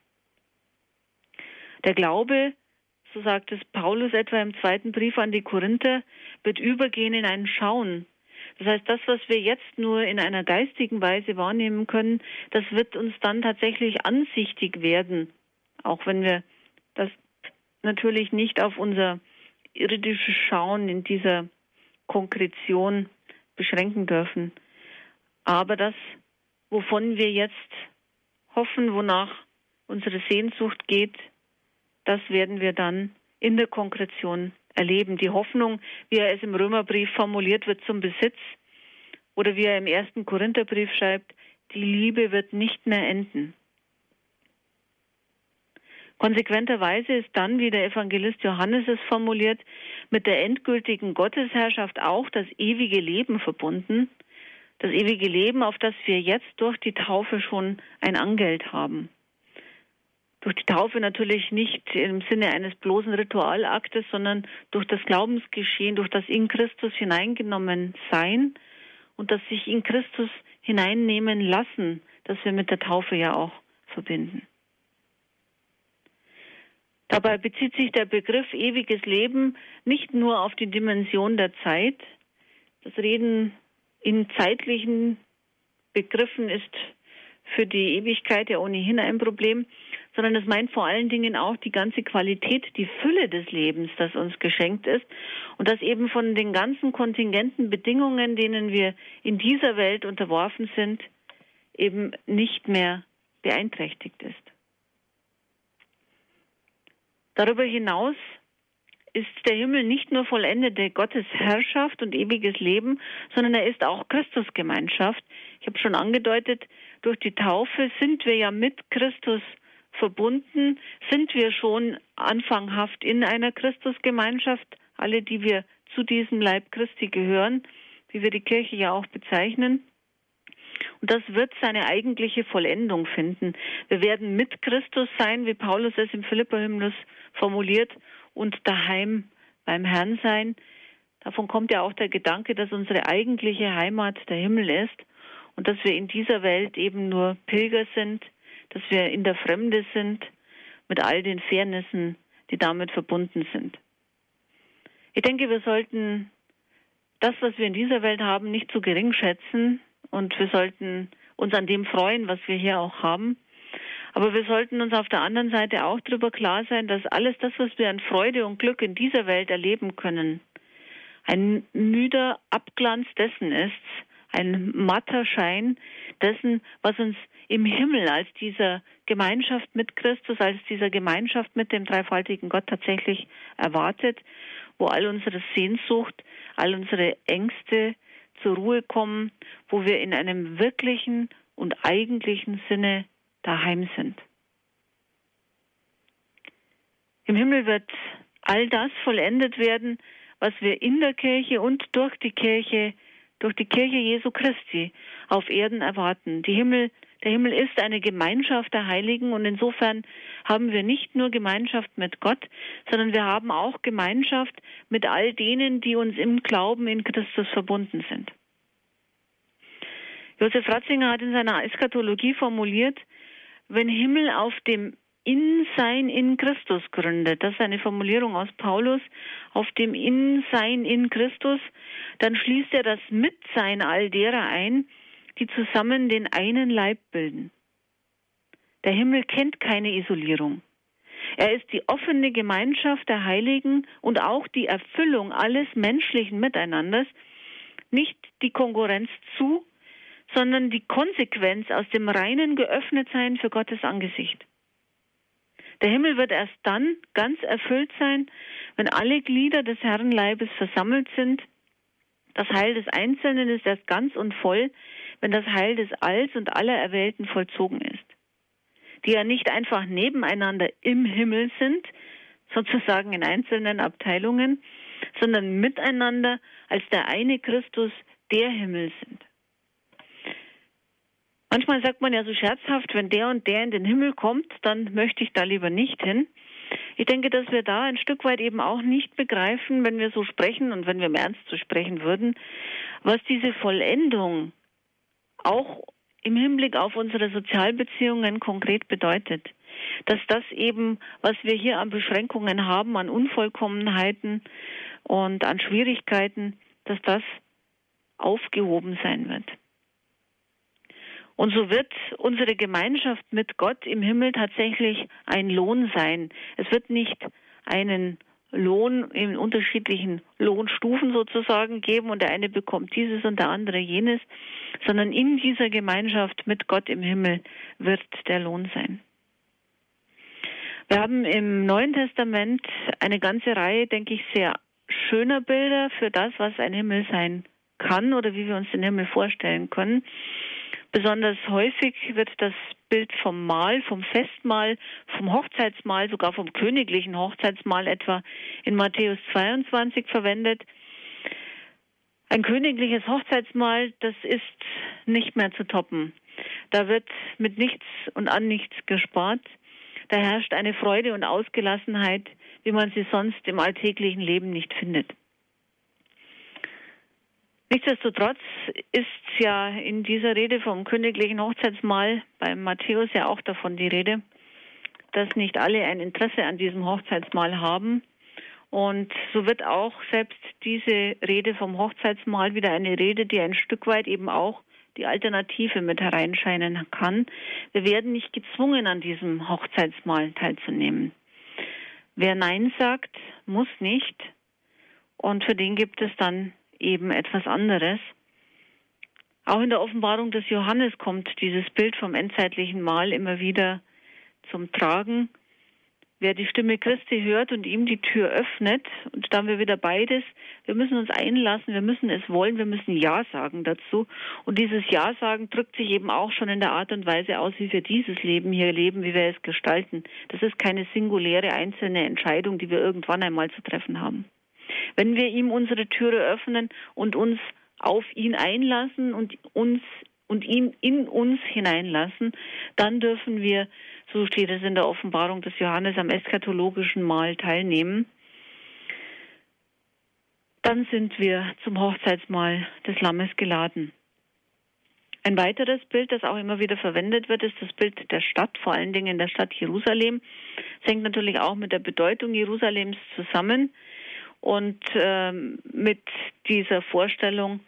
Der Glaube, so sagt es Paulus etwa im zweiten Brief an die Korinther, wird übergehen in ein Schauen. Das heißt, das, was wir jetzt nur in einer geistigen Weise wahrnehmen können, das wird uns dann tatsächlich ansichtig werden, auch wenn wir das natürlich nicht auf unser irdisches Schauen in dieser Konkretion beschränken dürfen. Aber das, wovon wir jetzt hoffen, wonach unsere Sehnsucht geht, das werden wir dann in der Konkretion erleben. Die Hoffnung, wie er es im Römerbrief formuliert wird, zum Besitz oder wie er im ersten Korintherbrief schreibt, die Liebe wird nicht mehr enden. Konsequenterweise ist dann, wie der Evangelist Johannes es formuliert, mit der endgültigen Gottesherrschaft auch das ewige Leben verbunden. Das ewige Leben, auf das wir jetzt durch die Taufe schon ein Angeld haben. Durch die Taufe natürlich nicht im Sinne eines bloßen Ritualaktes, sondern durch das Glaubensgeschehen, durch das in Christus hineingenommen sein und das sich in Christus hineinnehmen lassen, das wir mit der Taufe ja auch verbinden. Dabei bezieht sich der Begriff ewiges Leben nicht nur auf die Dimension der Zeit. Das Reden in zeitlichen Begriffen ist für die Ewigkeit ja ohnehin ein Problem, sondern es meint vor allen Dingen auch die ganze Qualität, die Fülle des Lebens, das uns geschenkt ist und das eben von den ganzen kontingenten Bedingungen, denen wir in dieser Welt unterworfen sind, eben nicht mehr beeinträchtigt ist. Darüber hinaus ist der Himmel nicht nur vollendete Gottes Herrschaft und ewiges Leben, sondern er ist auch Christusgemeinschaft. Ich habe schon angedeutet, durch die Taufe sind wir ja mit Christus verbunden, sind wir schon anfanghaft in einer Christusgemeinschaft, alle, die wir zu diesem Leib Christi gehören, wie wir die Kirche ja auch bezeichnen. Und das wird seine eigentliche Vollendung finden. Wir werden mit Christus sein, wie Paulus es im Philipperhymnus formuliert, und daheim beim Herrn sein. Davon kommt ja auch der Gedanke, dass unsere eigentliche Heimat der Himmel ist und dass wir in dieser Welt eben nur Pilger sind, dass wir in der Fremde sind, mit all den Fairnessen, die damit verbunden sind. Ich denke, wir sollten das, was wir in dieser Welt haben, nicht zu gering schätzen und wir sollten uns an dem freuen, was wir hier auch haben. Aber wir sollten uns auf der anderen Seite auch darüber klar sein, dass alles das, was wir an Freude und Glück in dieser Welt erleben können, ein müder Abglanz dessen ist, ein matter Schein dessen, was uns im Himmel als dieser Gemeinschaft mit Christus, als dieser Gemeinschaft mit dem dreifaltigen Gott tatsächlich erwartet, wo all unsere Sehnsucht, all unsere Ängste zur Ruhe kommen, wo wir in einem wirklichen und eigentlichen Sinne daheim sind. Im Himmel wird all das vollendet werden, was wir in der Kirche und durch die Kirche, durch die Kirche Jesu Christi auf Erden erwarten. Die Himmel, der Himmel ist eine Gemeinschaft der Heiligen und insofern haben wir nicht nur Gemeinschaft mit Gott, sondern wir haben auch Gemeinschaft mit all denen, die uns im Glauben in Christus verbunden sind. Josef Ratzinger hat in seiner Eschatologie formuliert, wenn Himmel auf dem In-Sein in Christus gründet, das ist eine Formulierung aus Paulus, auf dem In-Sein in Christus, dann schließt er das Mitsein all derer ein, die zusammen den einen Leib bilden. Der Himmel kennt keine Isolierung. Er ist die offene Gemeinschaft der Heiligen und auch die Erfüllung alles menschlichen Miteinanders, nicht die Konkurrenz zu, sondern die Konsequenz aus dem reinen Geöffnetsein für Gottes Angesicht. Der Himmel wird erst dann ganz erfüllt sein, wenn alle Glieder des Herrenleibes versammelt sind. Das Heil des Einzelnen ist erst ganz und voll, wenn das Heil des Alls und aller Erwählten vollzogen ist. Die ja nicht einfach nebeneinander im Himmel sind, sozusagen in einzelnen Abteilungen, sondern miteinander als der eine Christus der Himmel sind. Manchmal sagt man ja so scherzhaft, wenn der und der in den Himmel kommt, dann möchte ich da lieber nicht hin. Ich denke, dass wir da ein Stück weit eben auch nicht begreifen, wenn wir so sprechen und wenn wir im Ernst so sprechen würden, was diese Vollendung auch im Hinblick auf unsere Sozialbeziehungen konkret bedeutet. Dass das eben, was wir hier an Beschränkungen haben, an Unvollkommenheiten und an Schwierigkeiten, dass das aufgehoben sein wird. Und so wird unsere Gemeinschaft mit Gott im Himmel tatsächlich ein Lohn sein. Es wird nicht einen Lohn in unterschiedlichen Lohnstufen sozusagen geben und der eine bekommt dieses und der andere jenes, sondern in dieser Gemeinschaft mit Gott im Himmel wird der Lohn sein. Wir haben im Neuen Testament eine ganze Reihe, denke ich, sehr schöner Bilder für das, was ein Himmel sein kann oder wie wir uns den Himmel vorstellen können. Besonders häufig wird das Bild vom Mahl, vom Festmahl, vom Hochzeitsmahl, sogar vom königlichen Hochzeitsmahl etwa in Matthäus 22 verwendet. Ein königliches Hochzeitsmahl, das ist nicht mehr zu toppen. Da wird mit nichts und an nichts gespart. Da herrscht eine Freude und Ausgelassenheit, wie man sie sonst im alltäglichen Leben nicht findet. Nichtsdestotrotz ist ja in dieser Rede vom königlichen Hochzeitsmahl beim Matthäus ja auch davon die Rede, dass nicht alle ein Interesse an diesem Hochzeitsmahl haben. Und so wird auch selbst diese Rede vom Hochzeitsmahl wieder eine Rede, die ein Stück weit eben auch die Alternative mit hereinscheinen kann. Wir werden nicht gezwungen, an diesem Hochzeitsmahl teilzunehmen. Wer Nein sagt, muss nicht. Und für den gibt es dann eben etwas anderes. Auch in der Offenbarung des Johannes kommt dieses Bild vom endzeitlichen Mahl immer wieder zum Tragen. Wer die Stimme Christi hört und ihm die Tür öffnet, und da haben wir wieder beides, wir müssen uns einlassen, wir müssen es wollen, wir müssen Ja sagen dazu. Und dieses Ja sagen drückt sich eben auch schon in der Art und Weise aus, wie wir dieses Leben hier leben, wie wir es gestalten. Das ist keine singuläre einzelne Entscheidung, die wir irgendwann einmal zu treffen haben. Wenn wir ihm unsere Türe öffnen und uns auf ihn einlassen und uns und ihn in uns hineinlassen, dann dürfen wir, so steht es in der Offenbarung des Johannes, am eschatologischen Mahl teilnehmen. Dann sind wir zum Hochzeitsmahl des Lammes geladen. Ein weiteres Bild, das auch immer wieder verwendet wird, ist das Bild der Stadt, vor allen Dingen in der Stadt Jerusalem. Es hängt natürlich auch mit der Bedeutung Jerusalems zusammen und ähm, mit dieser Vorstellung,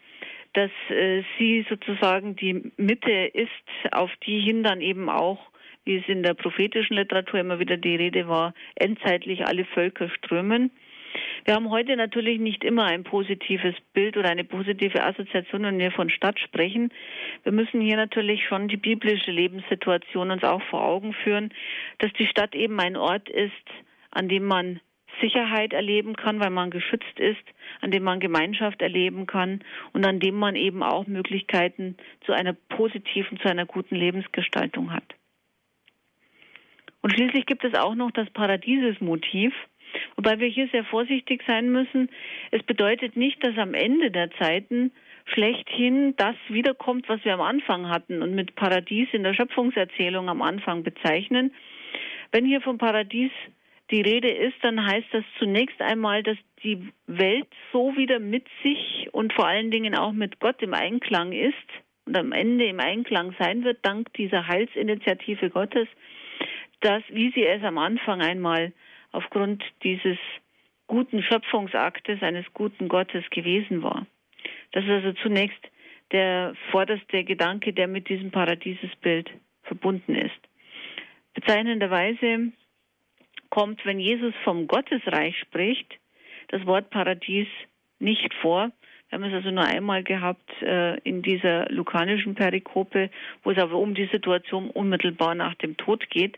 dass äh, sie sozusagen die Mitte ist, auf die hin dann eben auch, wie es in der prophetischen Literatur immer wieder die Rede war, endzeitlich alle Völker strömen. Wir haben heute natürlich nicht immer ein positives Bild oder eine positive Assoziation, wenn wir von Stadt sprechen. Wir müssen hier natürlich schon die biblische Lebenssituation uns auch vor Augen führen, dass die Stadt eben ein Ort ist, an dem man Sicherheit erleben kann, weil man geschützt ist, an dem man Gemeinschaft erleben kann und an dem man eben auch Möglichkeiten zu einer positiven, zu einer guten Lebensgestaltung hat. Und schließlich gibt es auch noch das Paradiesesmotiv, wobei wir hier sehr vorsichtig sein müssen. Es bedeutet nicht, dass am Ende der Zeiten schlechthin das wiederkommt, was wir am Anfang hatten und mit Paradies in der Schöpfungserzählung am Anfang bezeichnen. Wenn hier vom Paradies die Rede ist, dann heißt das zunächst einmal, dass die Welt so wieder mit sich und vor allen Dingen auch mit Gott im Einklang ist und am Ende im Einklang sein wird, dank dieser Heilsinitiative Gottes, dass, wie sie es am Anfang einmal aufgrund dieses guten Schöpfungsaktes eines guten Gottes gewesen war. Das ist also zunächst der vorderste Gedanke, der mit diesem Paradiesesbild verbunden ist. Bezeichnenderweise kommt, wenn Jesus vom Gottesreich spricht, das Wort Paradies nicht vor. Wir haben es also nur einmal gehabt äh, in dieser lukanischen Perikope, wo es aber um die Situation unmittelbar nach dem Tod geht.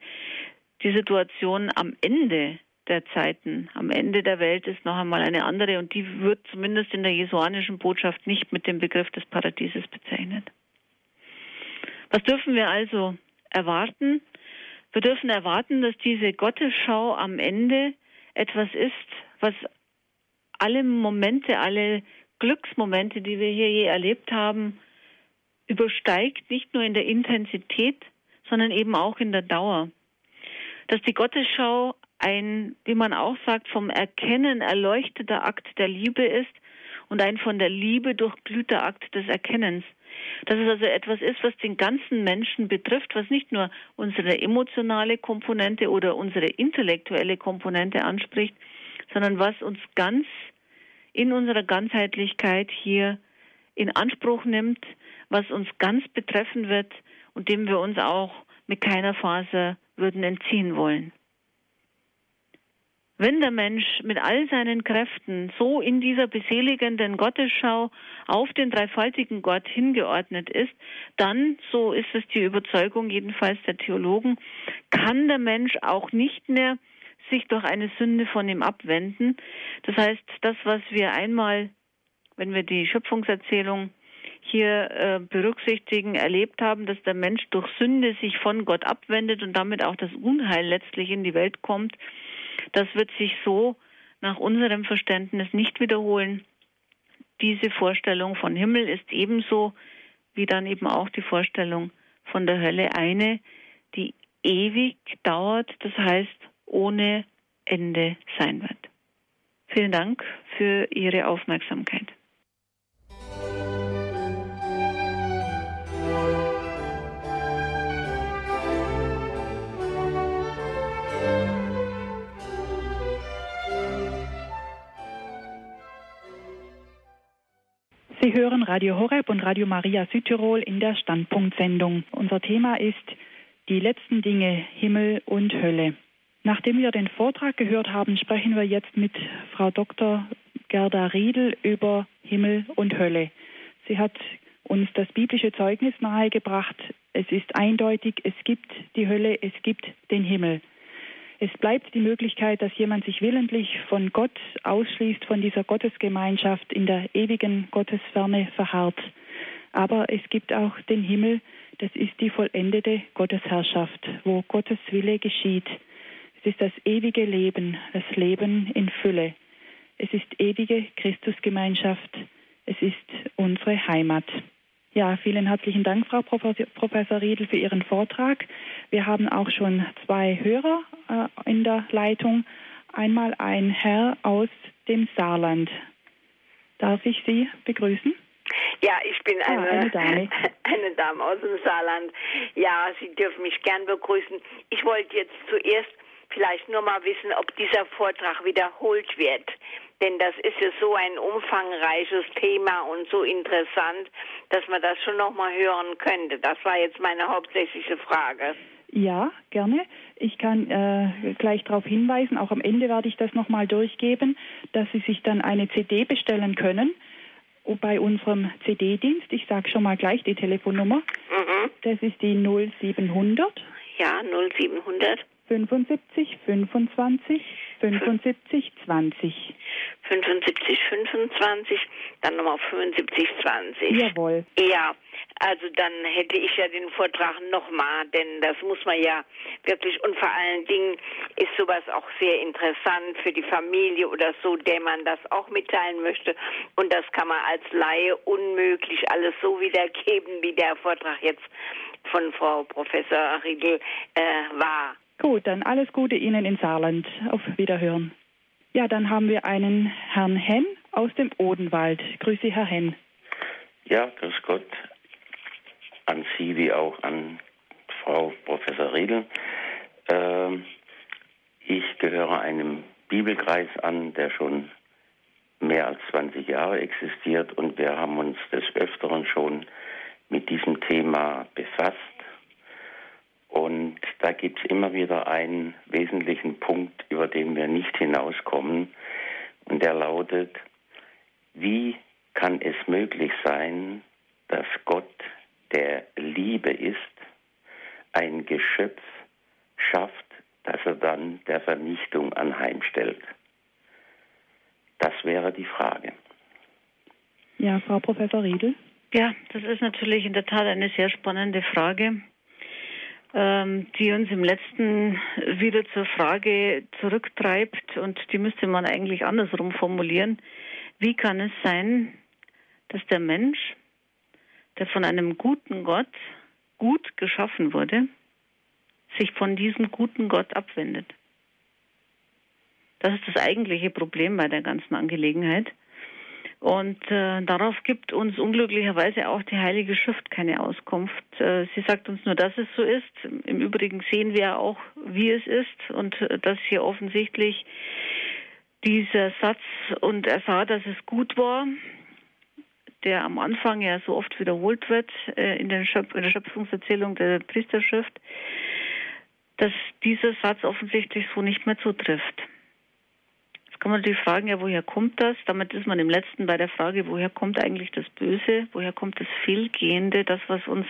Die Situation am Ende der Zeiten, am Ende der Welt ist noch einmal eine andere und die wird zumindest in der jesuanischen Botschaft nicht mit dem Begriff des Paradieses bezeichnet. Was dürfen wir also erwarten? Wir dürfen erwarten, dass diese Gottesschau am Ende etwas ist, was alle Momente, alle Glücksmomente, die wir hier je erlebt haben, übersteigt, nicht nur in der Intensität, sondern eben auch in der Dauer. Dass die Gottesschau ein, wie man auch sagt, vom Erkennen erleuchteter Akt der Liebe ist und ein von der Liebe durchglühter Akt des Erkennens. Dass es also etwas ist, was den ganzen Menschen betrifft, was nicht nur unsere emotionale Komponente oder unsere intellektuelle Komponente anspricht, sondern was uns ganz in unserer Ganzheitlichkeit hier in Anspruch nimmt, was uns ganz betreffen wird und dem wir uns auch mit keiner Faser würden entziehen wollen. Wenn der Mensch mit all seinen Kräften so in dieser beseligenden Gottesschau auf den dreifaltigen Gott hingeordnet ist, dann, so ist es die Überzeugung jedenfalls der Theologen, kann der Mensch auch nicht mehr sich durch eine Sünde von ihm abwenden. Das heißt, das, was wir einmal, wenn wir die Schöpfungserzählung hier äh, berücksichtigen, erlebt haben, dass der Mensch durch Sünde sich von Gott abwendet und damit auch das Unheil letztlich in die Welt kommt, das wird sich so nach unserem Verständnis nicht wiederholen. Diese Vorstellung von Himmel ist ebenso wie dann eben auch die Vorstellung von der Hölle eine, die ewig dauert, das heißt ohne Ende sein wird. Vielen Dank für Ihre Aufmerksamkeit. Sie hören Radio Horeb und Radio Maria Südtirol in der Standpunktsendung. Unser Thema ist die letzten Dinge Himmel und Hölle. Nachdem wir den Vortrag gehört haben, sprechen wir jetzt mit Frau Dr. Gerda Riedel über Himmel und Hölle. Sie hat uns das biblische Zeugnis nahegebracht. Es ist eindeutig, es gibt die Hölle, es gibt den Himmel. Es bleibt die Möglichkeit, dass jemand sich willentlich von Gott ausschließt, von dieser Gottesgemeinschaft in der ewigen Gottesferne verharrt. Aber es gibt auch den Himmel, das ist die vollendete Gottesherrschaft, wo Gottes Wille geschieht. Es ist das ewige Leben, das Leben in Fülle. Es ist ewige Christusgemeinschaft. Es ist unsere Heimat. Ja, vielen herzlichen Dank, Frau Professor Riedel, für Ihren Vortrag. Wir haben auch schon zwei Hörer äh, in der Leitung. Einmal ein Herr aus dem Saarland. Darf ich Sie begrüßen? Ja, ich bin ah, eine, eine, Dame. eine Dame aus dem Saarland. Ja, Sie dürfen mich gern begrüßen. Ich wollte jetzt zuerst vielleicht nur mal wissen, ob dieser Vortrag wiederholt wird. Denn das ist ja so ein umfangreiches Thema und so interessant, dass man das schon noch mal hören könnte. Das war jetzt meine hauptsächliche Frage. Ja, gerne. Ich kann äh, gleich darauf hinweisen, auch am Ende werde ich das nochmal durchgeben, dass Sie sich dann eine CD bestellen können bei unserem CD-Dienst. Ich sage schon mal gleich die Telefonnummer. Mhm. Das ist die 0700. Ja, 0700. 75 25 75 20. 75 25, dann nochmal 75 20. Jawohl. Ja, also dann hätte ich ja den Vortrag nochmal, denn das muss man ja wirklich und vor allen Dingen ist sowas auch sehr interessant für die Familie oder so, der man das auch mitteilen möchte und das kann man als Laie unmöglich alles so wiedergeben, wie der Vortrag jetzt von Frau Professor Riedel äh, war. Gut, dann alles Gute Ihnen in Saarland. Auf Wiederhören. Ja, dann haben wir einen Herrn Henn aus dem Odenwald. Grüße, Herr Henn. Ja, grüß Gott an Sie wie auch an Frau Professor Riedel. Ähm, ich gehöre einem Bibelkreis an, der schon mehr als 20 Jahre existiert und wir haben uns des Öfteren schon mit diesem Thema befasst. Und da gibt es immer wieder einen wesentlichen Punkt, über den wir nicht hinauskommen. Und der lautet, wie kann es möglich sein, dass Gott, der Liebe ist, ein Geschöpf schafft, das er dann der Vernichtung anheimstellt? Das wäre die Frage. Ja, Frau Professor Riedel. Ja, das ist natürlich in der Tat eine sehr spannende Frage, die uns im letzten wieder zur Frage zurücktreibt und die müsste man eigentlich andersrum formulieren. Wie kann es sein, dass der Mensch, der von einem guten Gott gut geschaffen wurde, sich von diesem guten Gott abwendet? Das ist das eigentliche Problem bei der ganzen Angelegenheit. Und äh, darauf gibt uns unglücklicherweise auch die Heilige Schrift keine Auskunft. Äh, sie sagt uns nur, dass es so ist. Im Übrigen sehen wir auch, wie es ist und äh, dass hier offensichtlich dieser Satz und er sah, dass es gut war, der am Anfang ja so oft wiederholt wird äh, in, Schöpf in der Schöpfungserzählung der Priesterschrift, dass dieser Satz offensichtlich so nicht mehr zutrifft kann man natürlich fragen, ja, woher kommt das? Damit ist man im letzten bei der Frage, woher kommt eigentlich das Böse? Woher kommt das Fehlgehende? Das, was uns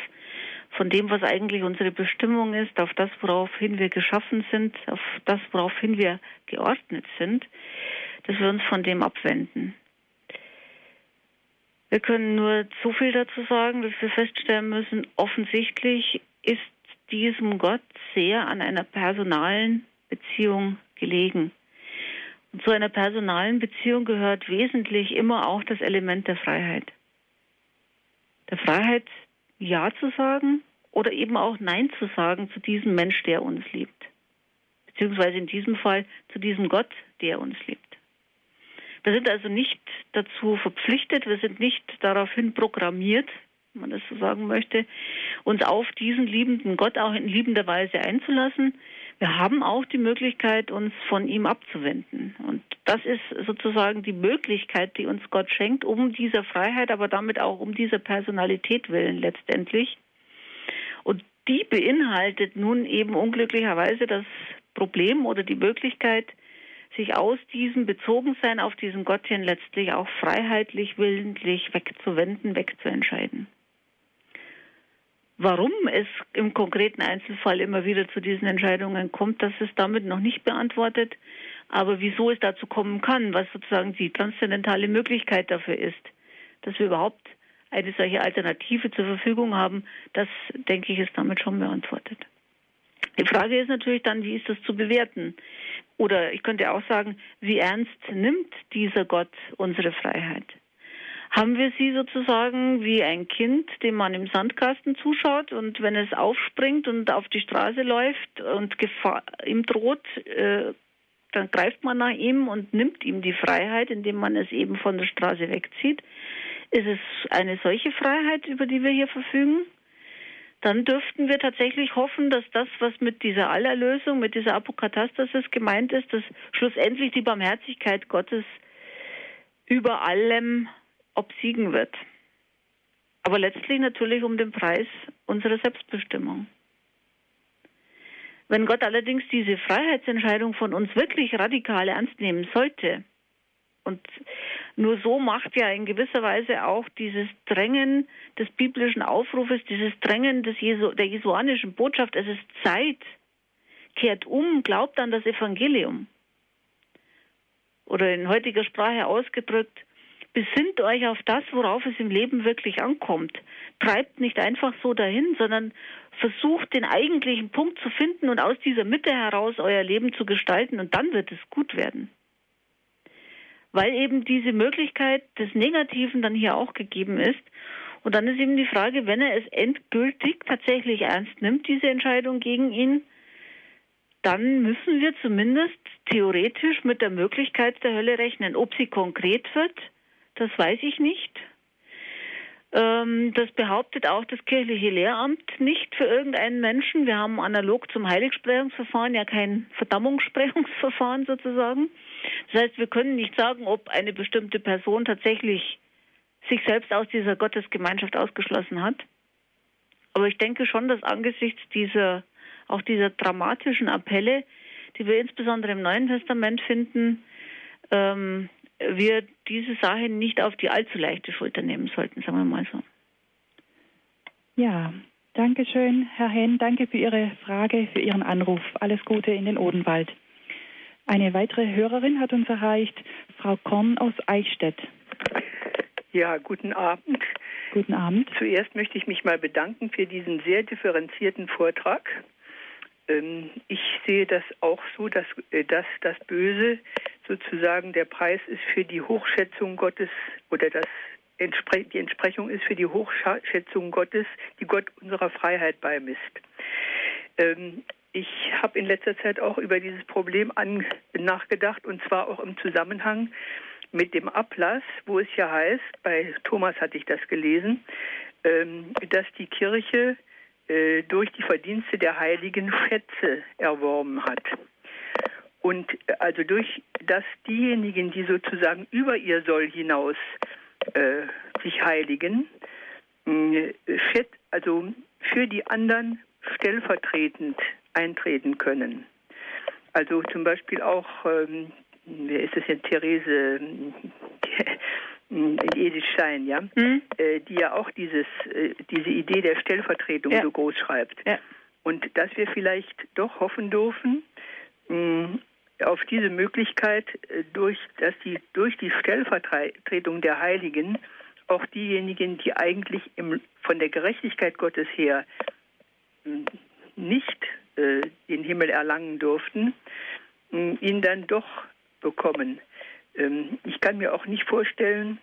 von dem, was eigentlich unsere Bestimmung ist, auf das, woraufhin wir geschaffen sind, auf das, woraufhin wir geordnet sind, dass wir uns von dem abwenden. Wir können nur so viel dazu sagen, dass wir feststellen müssen, offensichtlich ist diesem Gott sehr an einer personalen Beziehung gelegen zu einer personalen Beziehung gehört wesentlich immer auch das Element der Freiheit. Der Freiheit, Ja zu sagen oder eben auch Nein zu sagen zu diesem Mensch, der uns liebt. Beziehungsweise in diesem Fall zu diesem Gott, der uns liebt. Wir sind also nicht dazu verpflichtet, wir sind nicht daraufhin programmiert, wenn man das so sagen möchte, uns auf diesen liebenden Gott auch in liebender Weise einzulassen wir haben auch die Möglichkeit, uns von ihm abzuwenden. Und das ist sozusagen die Möglichkeit, die uns Gott schenkt, um dieser Freiheit, aber damit auch um dieser Personalität willen letztendlich. Und die beinhaltet nun eben unglücklicherweise das Problem oder die Möglichkeit, sich aus diesem Bezogensein auf diesen Gott hin letztlich auch freiheitlich, willentlich wegzuwenden, wegzuentscheiden. Warum es im konkreten Einzelfall immer wieder zu diesen Entscheidungen kommt, das ist damit noch nicht beantwortet. Aber wieso es dazu kommen kann, was sozusagen die transzendentale Möglichkeit dafür ist, dass wir überhaupt eine solche Alternative zur Verfügung haben, das denke ich ist damit schon beantwortet. Die Frage ist natürlich dann, wie ist das zu bewerten? Oder ich könnte auch sagen, wie ernst nimmt dieser Gott unsere Freiheit? Haben wir sie sozusagen wie ein Kind, dem man im Sandkasten zuschaut und wenn es aufspringt und auf die Straße läuft und Gefahr ihm droht, äh, dann greift man nach ihm und nimmt ihm die Freiheit, indem man es eben von der Straße wegzieht. Ist es eine solche Freiheit, über die wir hier verfügen? Dann dürften wir tatsächlich hoffen, dass das, was mit dieser Allerlösung, mit dieser Apokatastasis gemeint ist, dass schlussendlich die Barmherzigkeit Gottes über allem obsiegen wird. Aber letztlich natürlich um den Preis unserer Selbstbestimmung. Wenn Gott allerdings diese Freiheitsentscheidung von uns wirklich radikal ernst nehmen sollte, und nur so macht ja in gewisser Weise auch dieses Drängen des biblischen Aufrufes, dieses Drängen des Jesu, der jesuanischen Botschaft, es ist Zeit, kehrt um, glaubt an das Evangelium. Oder in heutiger Sprache ausgedrückt, besinnt euch auf das, worauf es im Leben wirklich ankommt. Treibt nicht einfach so dahin, sondern versucht den eigentlichen Punkt zu finden und aus dieser Mitte heraus euer Leben zu gestalten und dann wird es gut werden. Weil eben diese Möglichkeit des Negativen dann hier auch gegeben ist. Und dann ist eben die Frage, wenn er es endgültig tatsächlich ernst nimmt, diese Entscheidung gegen ihn, dann müssen wir zumindest theoretisch mit der Möglichkeit der Hölle rechnen. Ob sie konkret wird, das weiß ich nicht. Ähm, das behauptet auch das kirchliche Lehramt nicht für irgendeinen Menschen. Wir haben analog zum Heiligsprechungsverfahren ja kein Verdammungssprechungsverfahren sozusagen. Das heißt, wir können nicht sagen, ob eine bestimmte Person tatsächlich sich selbst aus dieser Gottesgemeinschaft ausgeschlossen hat. Aber ich denke schon, dass angesichts dieser auch dieser dramatischen Appelle, die wir insbesondere im Neuen Testament finden, ähm, wir diese Sache nicht auf die allzu leichte Schulter nehmen sollten, sagen wir mal so. Ja, danke schön, Herr Henn. Danke für Ihre Frage, für Ihren Anruf. Alles Gute in den Odenwald. Eine weitere Hörerin hat uns erreicht, Frau Korn aus Eichstätt. Ja, guten Abend. Guten Abend. Zuerst möchte ich mich mal bedanken für diesen sehr differenzierten Vortrag. Ähm, ich sehe das auch so, dass, äh, dass das Böse sozusagen der Preis ist für die Hochschätzung Gottes oder das die Entsprechung ist für die Hochschätzung Gottes, die Gott unserer Freiheit beimisst. Ähm, ich habe in letzter Zeit auch über dieses Problem nachgedacht und zwar auch im Zusammenhang mit dem Ablass, wo es ja heißt, bei Thomas hatte ich das gelesen, ähm, dass die Kirche äh, durch die Verdienste der Heiligen Schätze erworben hat. Und äh, also durch dass diejenigen, die sozusagen über ihr Soll hinaus äh, sich heiligen, äh, also für die anderen stellvertretend eintreten können. Also zum Beispiel auch, ähm, wer ist es denn, Therese, Edith Stein, ja, mhm. äh, die ja auch dieses, äh, diese Idee der Stellvertretung ja. so groß schreibt. Ja. Und dass wir vielleicht doch hoffen dürfen, mh, auf diese Möglichkeit, äh, durch, dass die, durch die Stellvertretung der Heiligen auch diejenigen, die eigentlich im, von der Gerechtigkeit Gottes her nicht äh, den Himmel erlangen durften, ihn dann doch bekommen. Ähm, ich kann mir auch nicht vorstellen,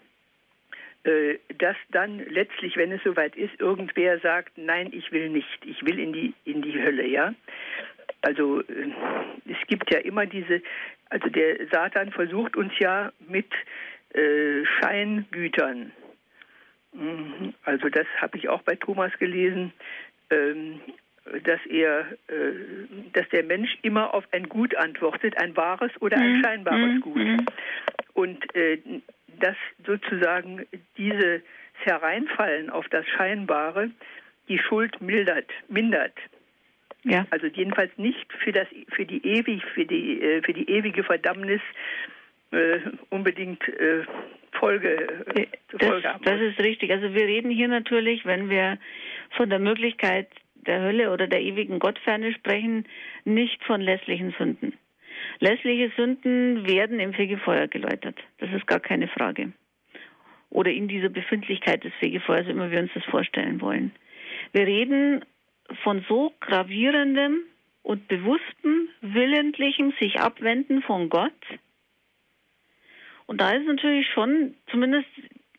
äh, dass dann letztlich, wenn es soweit ist, irgendwer sagt, nein, ich will nicht, ich will in die in die Hölle, ja. Also äh, es gibt ja immer diese, also der Satan versucht uns ja mit äh, Scheingütern. Mhm. Also das habe ich auch bei Thomas gelesen. Ähm, dass er, äh, dass der Mensch immer auf ein Gut antwortet, ein wahres oder ein mhm. scheinbares mhm. Gut. Mhm. Und äh, dass sozusagen dieses Hereinfallen auf das Scheinbare die Schuld mildert, mindert. Ja. Also jedenfalls nicht für das, für die ewig, für die, äh, für die ewige Verdammnis äh, unbedingt äh, Folge, äh, das, Folge haben. Das ist richtig. Also wir reden hier natürlich, wenn wir von der Möglichkeit der Hölle oder der ewigen Gottferne sprechen, nicht von lässlichen Sünden. Lässliche Sünden werden im Fegefeuer geläutert. Das ist gar keine Frage. Oder in dieser Befindlichkeit des Fegefeuers, immer wir uns das vorstellen wollen. Wir reden von so gravierendem und bewusstem, willentlichem sich abwenden von Gott. Und da ist natürlich schon, zumindest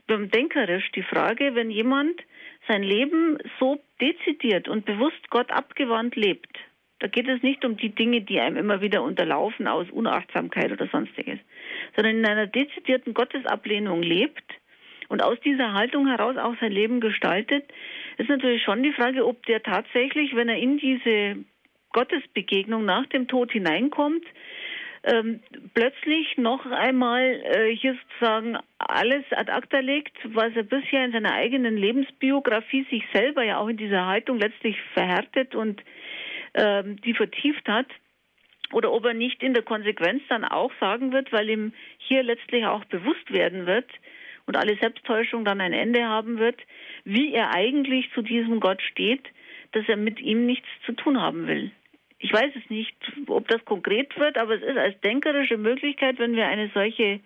denkerisch, die Frage, wenn jemand sein Leben so dezidiert und bewusst Gott abgewandt lebt, da geht es nicht um die Dinge, die einem immer wieder unterlaufen aus Unachtsamkeit oder sonstiges, sondern in einer dezidierten Gottesablehnung lebt und aus dieser Haltung heraus auch sein Leben gestaltet, ist natürlich schon die Frage, ob der tatsächlich, wenn er in diese Gottesbegegnung nach dem Tod hineinkommt, ähm, plötzlich noch einmal äh, hier sozusagen alles ad acta legt, was er bisher in seiner eigenen Lebensbiografie sich selber ja auch in dieser Haltung letztlich verhärtet und ähm, die vertieft hat. Oder ob er nicht in der Konsequenz dann auch sagen wird, weil ihm hier letztlich auch bewusst werden wird und alle Selbsttäuschung dann ein Ende haben wird, wie er eigentlich zu diesem Gott steht, dass er mit ihm nichts zu tun haben will. Ich weiß es nicht, ob das konkret wird, aber es ist als denkerische Möglichkeit, wenn wir eine solche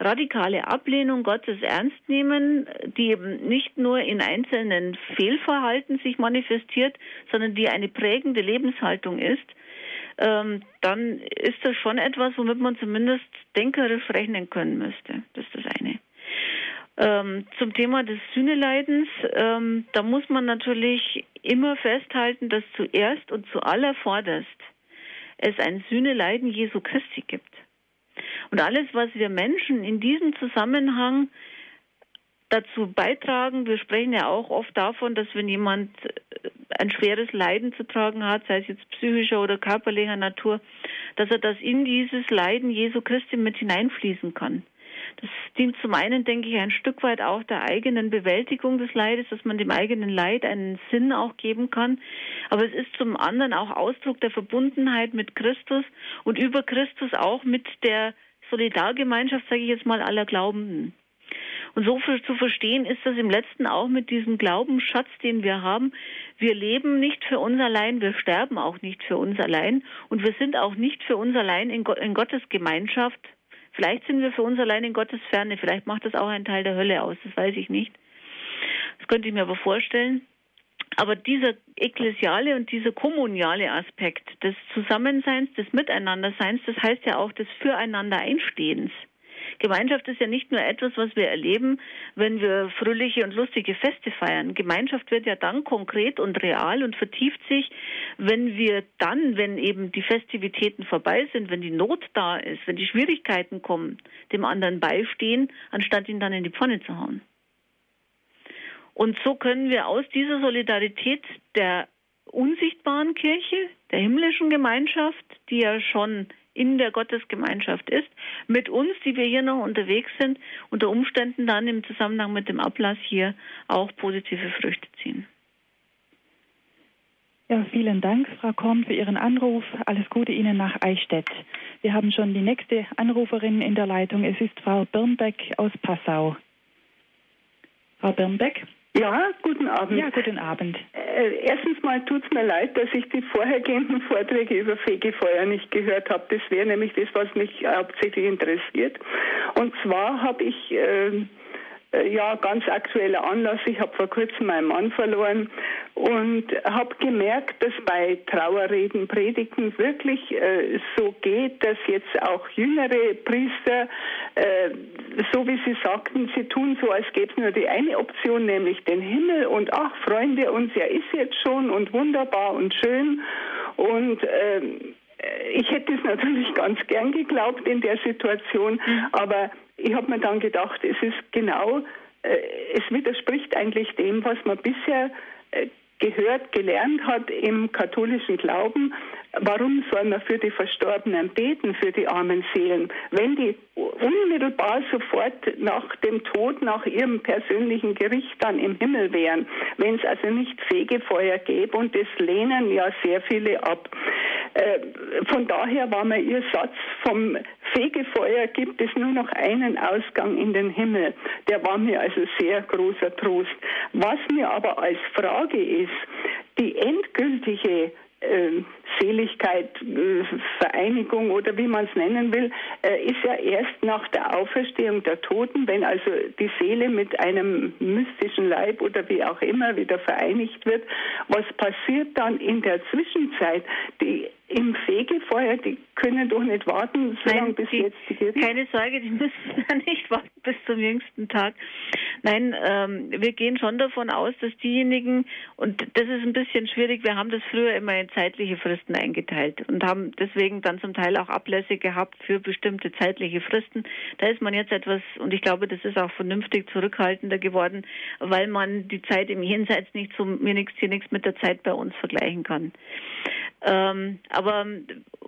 radikale Ablehnung Gottes ernst nehmen, die eben nicht nur in einzelnen Fehlverhalten sich manifestiert, sondern die eine prägende Lebenshaltung ist, ähm, dann ist das schon etwas, womit man zumindest denkerisch rechnen können müsste. Das ist das eine. Ähm, zum Thema des Sühneleidens, ähm, da muss man natürlich immer festhalten, dass zuerst und zuallervorderst es ein Sühneleiden Jesu Christi gibt. Und alles, was wir Menschen in diesem Zusammenhang dazu beitragen, wir sprechen ja auch oft davon, dass wenn jemand äh, ein schweres Leiden zu tragen hat, sei es jetzt psychischer oder körperlicher Natur, dass er das in dieses Leiden Jesu Christi mit hineinfließen kann Das dient zum einen, denke ich, ein Stück weit auch der eigenen Bewältigung des Leides, dass man dem eigenen Leid einen Sinn auch geben kann. Aber es ist zum anderen auch Ausdruck der Verbundenheit mit Christus und über Christus auch mit der Solidargemeinschaft, sage ich jetzt mal, aller Glaubenden. Und so zu verstehen ist das im letzten auch mit diesem Glaubensschatz, den wir haben. Wir leben nicht für uns allein, wir sterben auch nicht für uns allein und wir sind auch nicht für uns allein in Gottes Gemeinschaft. Vielleicht sind wir für uns allein in Gottes Ferne, vielleicht macht das auch einen Teil der Hölle aus, das weiß ich nicht. Das könnte ich mir aber vorstellen. Aber dieser ekklesiale und dieser kommuniale Aspekt des Zusammenseins, des Miteinanderseins, das heißt ja auch des Füreinander-Einstehens. Gemeinschaft ist ja nicht nur etwas, was wir erleben, wenn wir fröhliche und lustige Feste feiern. Gemeinschaft wird ja dann konkret und real und vertieft sich, wenn wir dann, wenn eben die Festivitäten vorbei sind, wenn die Not da ist, wenn die Schwierigkeiten kommen, dem anderen beistehen, anstatt ihn dann in die Pfanne zu hauen. Und so können wir aus dieser Solidarität der unsichtbaren Kirche, der himmlischen Gemeinschaft, die ja schon in der Gottesgemeinschaft ist, mit uns, die wir hier noch unterwegs sind, unter Umständen dann im Zusammenhang mit dem Ablass hier auch positive Früchte ziehen. Ja, vielen Dank, Frau Korn, für Ihren Anruf. Alles Gute Ihnen nach Eichstätt. Wir haben schon die nächste Anruferin in der Leitung. Es ist Frau Birnbeck aus Passau. Frau Birnbeck? Ja, guten Abend. Ja, guten Abend. Äh, erstens mal tut es mir leid, dass ich die vorhergehenden Vorträge über Fegefeuer nicht gehört habe. Das wäre nämlich das, was mich hauptsächlich interessiert. Und zwar habe ich äh, ja, ganz aktueller Anlass. Ich habe vor kurzem meinen Mann verloren und habe gemerkt, dass bei Trauerreden, Predigten wirklich äh, so geht, dass jetzt auch jüngere Priester, äh, so wie sie sagten, sie tun so, als gäbe es nur die eine Option, nämlich den Himmel und ach, freuen wir uns, ja ist jetzt schon und wunderbar und schön und ähm, ich hätte es natürlich ganz gern geglaubt in der Situation, mhm. aber ich habe mir dann gedacht, es ist genau, äh, es widerspricht eigentlich dem, was man bisher äh, gehört, gelernt hat im katholischen Glauben, warum soll man für die Verstorbenen beten, für die armen Seelen, wenn die unmittelbar sofort nach dem Tod, nach ihrem persönlichen Gericht dann im Himmel wären, wenn es also nicht Fegefeuer gäbe und das lehnen ja sehr viele ab. Äh, von daher war mir ihr Satz vom Fegefeuer gibt es nur noch einen Ausgang in den Himmel. Der war mir also sehr großer Trost. Was mir aber als Frage ist, die endgültige äh, Seligkeit, äh, Vereinigung oder wie man es nennen will, äh, ist ja erst nach der Auferstehung der Toten, wenn also die Seele mit einem mystischen Leib oder wie auch immer wieder vereinigt wird. Was passiert dann in der Zwischenzeit? Die im Fegefeuer, die können doch nicht warten, solange bis die, jetzt die Gericht. Keine Sorge, die müssen ja nicht warten bis zum jüngsten Tag. Nein, ähm, wir gehen schon davon aus, dass diejenigen, und das ist ein bisschen schwierig, wir haben das früher immer in zeitliche Fristen eingeteilt und haben deswegen dann zum Teil auch Ablässe gehabt für bestimmte zeitliche Fristen. Da ist man jetzt etwas, und ich glaube, das ist auch vernünftig zurückhaltender geworden, weil man die Zeit im Jenseits nicht so, mir nichts hier nichts mit der Zeit bei uns vergleichen kann. Ähm, aber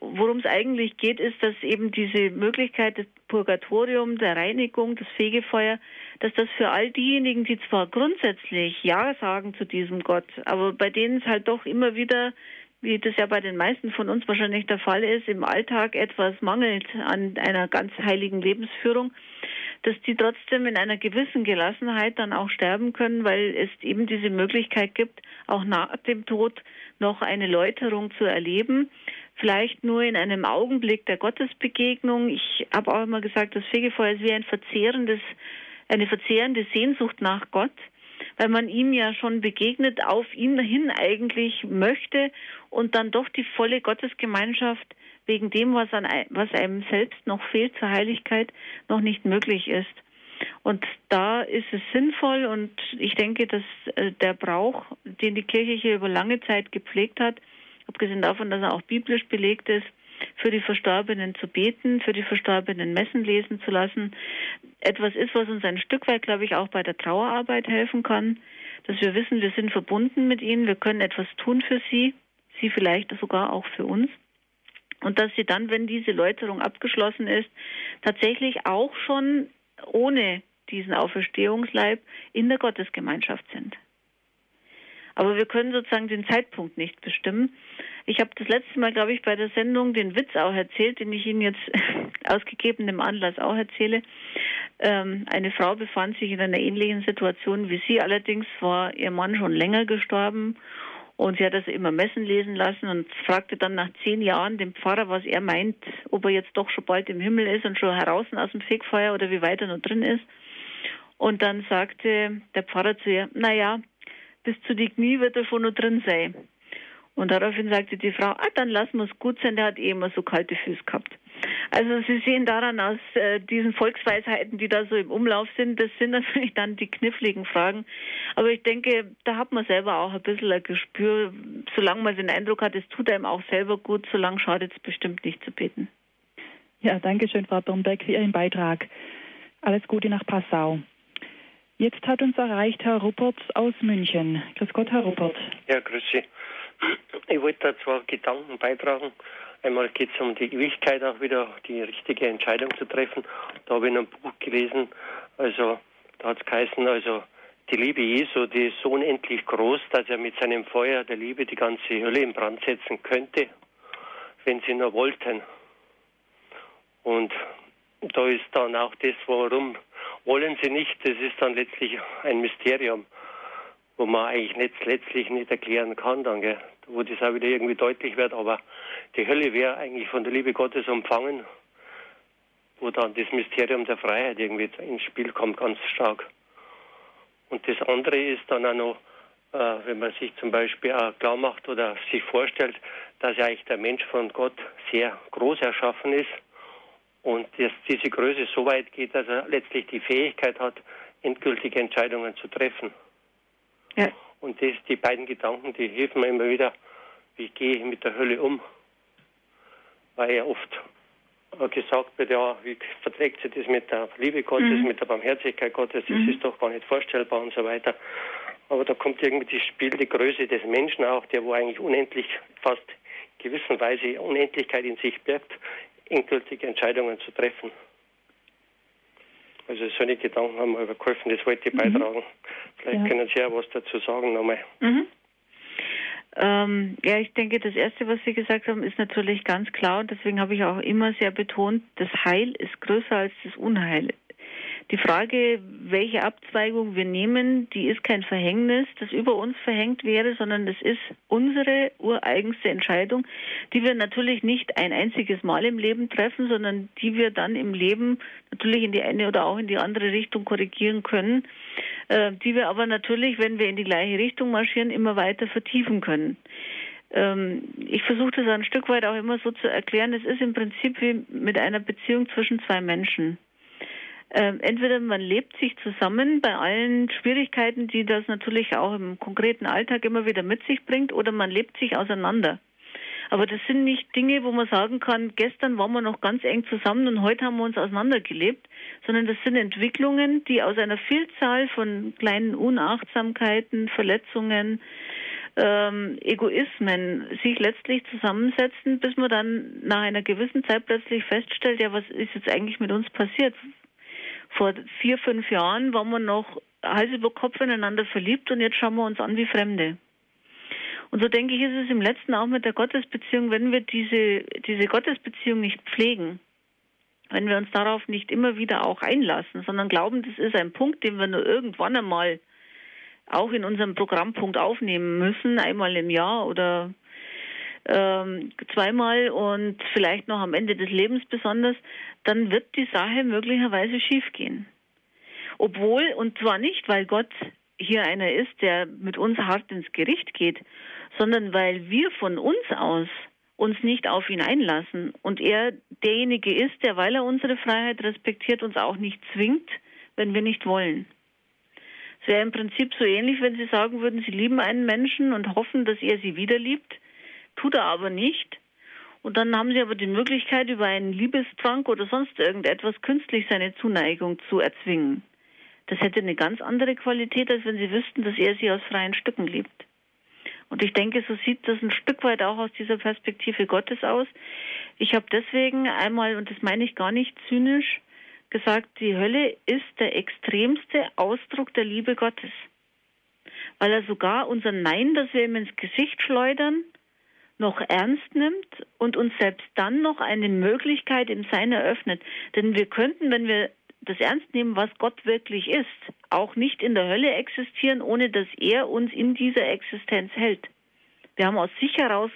worum es eigentlich geht, ist, dass eben diese Möglichkeit des Purgatorium, der Reinigung, das Fegefeuer, dass das für all diejenigen, die zwar grundsätzlich Ja sagen zu diesem Gott, aber bei denen es halt doch immer wieder wie das ja bei den meisten von uns wahrscheinlich der Fall ist, im Alltag etwas mangelt an einer ganz heiligen Lebensführung, dass die trotzdem in einer gewissen Gelassenheit dann auch sterben können, weil es eben diese Möglichkeit gibt, auch nach dem Tod noch eine Läuterung zu erleben. Vielleicht nur in einem Augenblick der Gottesbegegnung. Ich habe auch immer gesagt, das Fegefeuer ist wie ein verzehrendes, eine verzehrende Sehnsucht nach Gott weil man ihm ja schon begegnet, auf ihn hin eigentlich möchte und dann doch die volle Gottesgemeinschaft wegen dem, was, an, was einem selbst noch fehlt zur Heiligkeit, noch nicht möglich ist. Und da ist es sinnvoll und ich denke, dass äh, der Brauch, den die Kirche hier über lange Zeit gepflegt hat, abgesehen davon, dass er auch biblisch belegt ist, für die Verstorbenen zu beten, für die Verstorbenen Messen lesen zu lassen, etwas ist, was uns ein Stück weit, glaube ich, auch bei der Trauerarbeit helfen kann, dass wir wissen, wir sind verbunden mit ihnen, wir können etwas tun für sie, sie vielleicht sogar auch für uns. Und dass sie dann, wenn diese Läuterung abgeschlossen ist, tatsächlich auch schon ohne diesen Auferstehungsleib in der Gottesgemeinschaft sind. Aber wir können sozusagen den Zeitpunkt nicht bestimmen. Ich habe das letzte Mal, glaube ich, bei der Sendung den Witz auch erzählt, den ich Ihnen jetzt aus gegebenem Anlass auch erzähle. Ähm, eine Frau befand sich in einer ähnlichen Situation wie Sie. Allerdings war ihr Mann schon länger gestorben und sie hat das immer messen lesen lassen und fragte dann nach zehn Jahren den Pfarrer, was er meint, ob er jetzt doch schon bald im Himmel ist und schon heraus aus dem Fegfeuer oder wie weit er noch drin ist. Und dann sagte der Pfarrer zu ihr, na ja, bis zu die Knie wird er schon noch drin sein. Und daraufhin sagte die Frau, ah, dann lassen wir es gut sein, der hat eh immer so kalte Füße gehabt. Also Sie sehen daran aus äh, diesen Volksweisheiten, die da so im Umlauf sind, das sind natürlich dann die kniffligen Fragen. Aber ich denke, da hat man selber auch ein bisschen ein Gespür, solange man den Eindruck hat, es tut einem auch selber gut, solange schadet es bestimmt nicht zu beten. Ja, danke schön, Frau Birnberg, für Ihren Beitrag. Alles Gute nach Passau. Jetzt hat uns erreicht Herr Ruppert aus München. Grüß Gott, Herr Ruppert. Ja, grüß Sie. Ich wollte da zwei Gedanken beitragen. Einmal geht es um die Ewigkeit auch wieder, die richtige Entscheidung zu treffen. Da habe ich in einem Buch gelesen, also da hat es geheißen, also die Liebe Jesu, die ist so unendlich groß, dass er mit seinem Feuer der Liebe die ganze Hölle in Brand setzen könnte, wenn sie nur wollten. Und da ist dann auch das, warum wollen sie nicht, das ist dann letztlich ein Mysterium, wo man eigentlich letztlich nicht erklären kann, dann, gell? Wo das auch wieder irgendwie deutlich wird, aber die Hölle wäre eigentlich von der Liebe Gottes umfangen, wo dann das Mysterium der Freiheit irgendwie ins Spiel kommt, ganz stark. Und das andere ist dann auch noch, äh, wenn man sich zum Beispiel auch klar macht oder sich vorstellt, dass eigentlich der Mensch von Gott sehr groß erschaffen ist und dass diese Größe so weit geht, dass er letztlich die Fähigkeit hat, endgültige Entscheidungen zu treffen. Ja. Und das, die beiden Gedanken, die helfen mir immer wieder, wie gehe ich mit der Hölle um. Weil ja oft gesagt wird, ja, wie verträgt sich das mit der Liebe Gottes, mhm. mit der Barmherzigkeit Gottes, das mhm. ist doch gar nicht vorstellbar und so weiter. Aber da kommt irgendwie das Spiel, die Größe des Menschen auch, der wo eigentlich unendlich, fast gewissenweise Unendlichkeit in sich birgt, endgültige Entscheidungen zu treffen. Also solche Gedanken haben mir übergeholfen, das wollte ich mhm. beitragen. Vielleicht ja. können Sie ja was dazu sagen nochmal. Mhm. Ähm, ja, ich denke, das Erste, was Sie gesagt haben, ist natürlich ganz klar und deswegen habe ich auch immer sehr betont, das Heil ist größer als das Unheil. Die Frage, welche Abzweigung wir nehmen, die ist kein Verhängnis, das über uns verhängt wäre, sondern das ist unsere ureigenste Entscheidung, die wir natürlich nicht ein einziges Mal im Leben treffen, sondern die wir dann im Leben natürlich in die eine oder auch in die andere Richtung korrigieren können, äh, die wir aber natürlich, wenn wir in die gleiche Richtung marschieren, immer weiter vertiefen können ähm, ich versuche das ein Stück weit auch immer so zu erklären, es ist im Prinzip wie mit einer Beziehung zwischen zwei Menschen. Ähm, entweder man lebt sich zusammen bei allen Schwierigkeiten, die das natürlich auch im konkreten Alltag immer wieder mit sich bringt, oder man lebt sich auseinander. Aber das sind nicht Dinge, wo man sagen kann, gestern waren wir noch ganz eng zusammen und heute haben wir uns auseinandergelebt, sondern das sind Entwicklungen, die aus einer Vielzahl von kleinen Unachtsamkeiten, Verletzungen, ähm, Egoismen sich letztlich zusammensetzen, bis man dann nach einer gewissen Zeit plötzlich feststellt, ja, was ist jetzt eigentlich mit uns passiert? Vor vier, fünf Jahren waren wir noch Hals über Kopf ineinander verliebt und jetzt schauen wir uns an wie Fremde. Und so denke ich, ist es im letzten auch mit der Gottesbeziehung, wenn wir diese, diese Gottesbeziehung nicht pflegen, wenn wir uns darauf nicht immer wieder auch einlassen, sondern glauben, das ist ein Punkt, den wir nur irgendwann einmal auch in unserem Programmpunkt aufnehmen müssen, einmal im Jahr oder ähm, zweimal und vielleicht noch am Ende des Lebens besonders, dann wird die Sache möglicherweise schiefgehen. Obwohl, und zwar nicht, weil Gott hier einer ist, der mit uns hart ins Gericht geht, sondern weil wir von uns aus uns nicht auf ihn einlassen und er derjenige ist, der, weil er unsere Freiheit respektiert, uns auch nicht zwingt, wenn wir nicht wollen. Es wäre im Prinzip so ähnlich, wenn Sie sagen würden, Sie lieben einen Menschen und hoffen, dass er Sie wieder liebt tut er aber nicht. Und dann haben sie aber die Möglichkeit, über einen Liebestrank oder sonst irgendetwas künstlich seine Zuneigung zu erzwingen. Das hätte eine ganz andere Qualität, als wenn sie wüssten, dass er sie aus freien Stücken liebt. Und ich denke, so sieht das ein Stück weit auch aus dieser Perspektive Gottes aus. Ich habe deswegen einmal, und das meine ich gar nicht zynisch, gesagt, die Hölle ist der extremste Ausdruck der Liebe Gottes. Weil er sogar unser Nein, das wir ihm ins Gesicht schleudern, noch ernst nimmt und uns selbst dann noch eine Möglichkeit im Sein eröffnet. Denn wir könnten, wenn wir das ernst nehmen, was Gott wirklich ist, auch nicht in der Hölle existieren, ohne dass er uns in dieser Existenz hält. Wir haben aus sich heraus,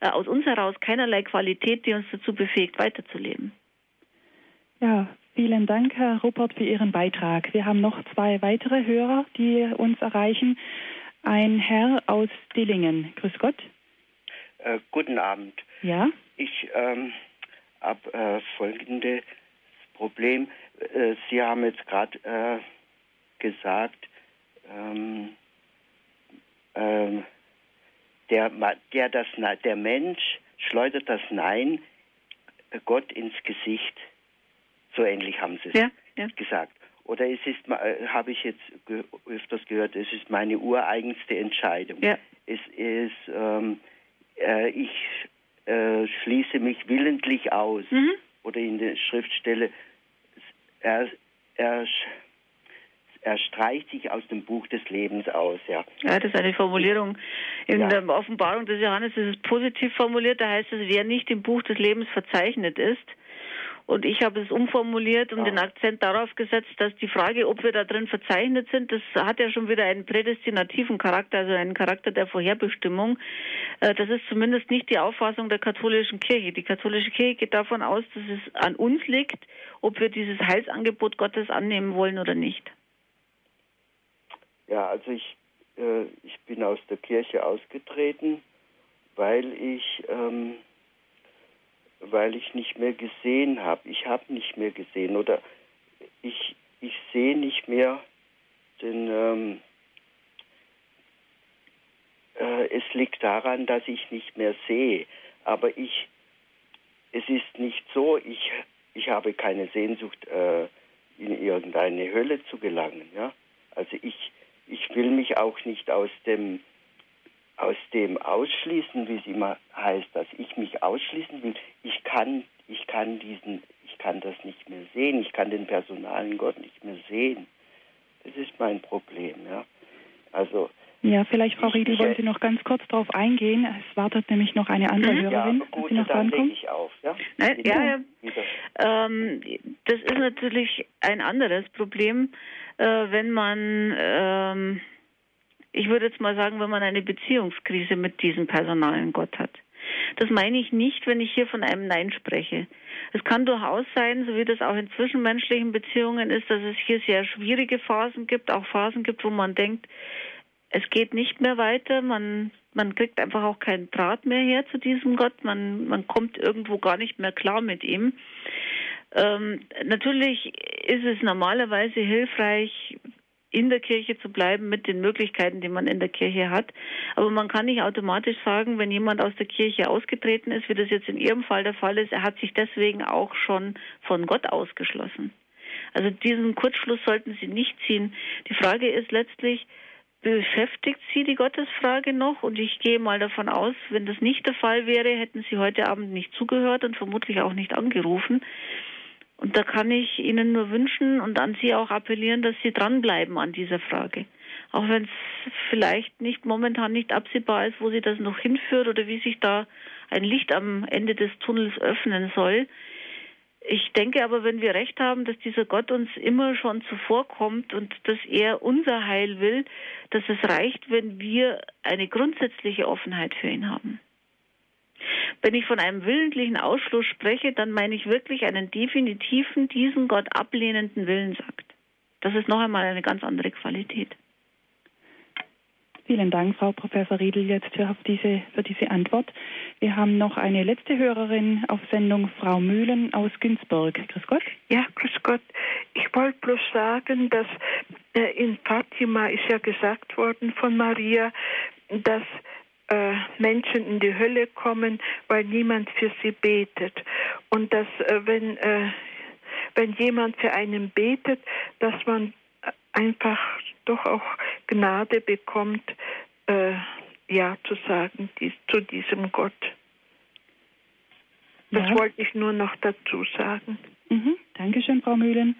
äh, aus uns heraus keinerlei Qualität, die uns dazu befähigt, weiterzuleben. Ja, vielen Dank, Herr Ruppert, für Ihren Beitrag. Wir haben noch zwei weitere Hörer, die uns erreichen. Ein Herr aus Dillingen. Grüß Gott. Äh, guten Abend. Ja. Ich ähm, habe äh, folgendes Problem. Äh, Sie haben jetzt gerade äh, gesagt, ähm, ähm, der, der, das, der Mensch schleudert das Nein äh, Gott ins Gesicht. So ähnlich haben Sie es ja, ja. gesagt. Oder es ist, habe ich jetzt öfters gehört, es ist meine ureigenste Entscheidung. Ja. Es ist, ähm, äh, ich äh, schließe mich willentlich aus. Mhm. Oder in der Schriftstelle, er, er, er streicht sich aus dem Buch des Lebens aus, ja. Ja, das ist eine Formulierung. In Ja. der Offenbarung des Johannes ist es positiv formuliert, da heißt es, wer nicht im Buch des Lebens verzeichnet ist. Und ich habe es umformuliert und Ah. den Akzent darauf gesetzt, dass die Frage, ob wir da drin verzeichnet sind, das hat ja schon wieder einen prädestinativen Charakter, also einen Charakter der Vorherbestimmung. Äh, Das ist zumindest nicht die Auffassung der katholischen Kirche. Die katholische Kirche geht davon aus, dass es an uns liegt, ob wir dieses Heilsangebot Gottes annehmen wollen oder nicht. Ja, also ich, äh, ich bin aus der Kirche ausgetreten, weil ich, ähm, weil ich nicht mehr gesehen habe. Ich habe nicht mehr gesehen oder ich, ich sehe nicht mehr den. Ähm, äh, es liegt daran, dass ich nicht mehr sehe. Aber ich, es ist nicht so, ich, ich habe keine Sehnsucht, äh, in irgendeine Hölle zu gelangen. Ja? Also ich, ich will mich auch nicht aus dem, aus dem ausschließen, wie es immer heißt, dass ich mich ausschließen will. Ich kann, ich kann diesen, ich kann das nicht mehr sehen. Ich kann den personalen Gott nicht mehr sehen. Das ist mein Problem, ja. Also Ja, vielleicht, Frau Ich- Riedel, ich- wollen Sie noch ganz kurz darauf eingehen? Es wartet nämlich noch eine andere Mhm. ja, Hörerin, dass gut, Sie noch dann lege drankommen. ich auf, ja. Nein, Bitte. ja, ja. Ähm, das ist natürlich ein anderes Problem, äh, wenn man, ähm, ich würde jetzt mal sagen, wenn man eine Beziehungskrise mit diesem personalen Gott hat. Das meine ich nicht, wenn ich hier von einem Nein spreche. Es kann durchaus sein, so wie das auch in zwischenmenschlichen Beziehungen ist, dass es hier sehr schwierige Phasen gibt, auch Phasen gibt, wo man denkt, es geht nicht mehr weiter, man, man kriegt einfach auch keinen Draht mehr her zu diesem Gott, man, man kommt irgendwo gar nicht mehr klar mit ihm. Ähm, natürlich ist es normalerweise hilfreich, in der Kirche zu bleiben mit den Möglichkeiten, die man in der Kirche hat. Aber man kann nicht automatisch sagen, wenn jemand aus der Kirche ausgetreten ist, wie das jetzt in Ihrem Fall der Fall ist, er hat sich deswegen auch schon von Gott ausgeschlossen. Also diesen Kurzschluss sollten Sie nicht ziehen. Die Frage ist letztlich, beschäftigt Sie die Gottesfrage noch? Und ich gehe mal davon aus, wenn das nicht der Fall wäre, hätten Sie heute Abend nicht zugehört und vermutlich auch nicht angerufen. Und da kann ich Ihnen nur wünschen und an Sie auch appellieren, dass Sie dranbleiben an dieser Frage. Auch wenn es vielleicht nicht momentan nicht absehbar ist, wo Sie das noch hinführt oder wie sich da ein Licht am Ende des Tunnels öffnen soll. Ich denke aber, wenn wir recht haben, dass dieser Gott uns immer schon zuvorkommt und dass er unser Heil will, dass es reicht, wenn wir eine grundsätzliche Offenheit für ihn haben. Wenn ich von einem willentlichen Ausschluss spreche, dann meine ich wirklich einen definitiven, diesen Gott ablehnenden Willensakt. Das ist noch einmal eine ganz andere Qualität. Vielen Dank, Frau Professor Riedel, jetzt für diese, für diese Antwort. Wir haben noch eine letzte Hörerin auf Sendung, Frau Mühlen aus Günzburg. Grüß Gott. Ja, grüß Gott. Ich wollte bloß sagen, dass äh, in Fatima ist ja gesagt worden von Maria, dass äh, Menschen in die Hölle kommen, weil niemand für sie betet. Und dass, äh, wenn, äh, wenn jemand für einen betet, dass man einfach doch auch Gnade bekommt, äh, Ja zu sagen dies, zu diesem Gott. Das Ja. wollte ich nur noch dazu sagen. Mhm. Dankeschön, Frau Mühlen.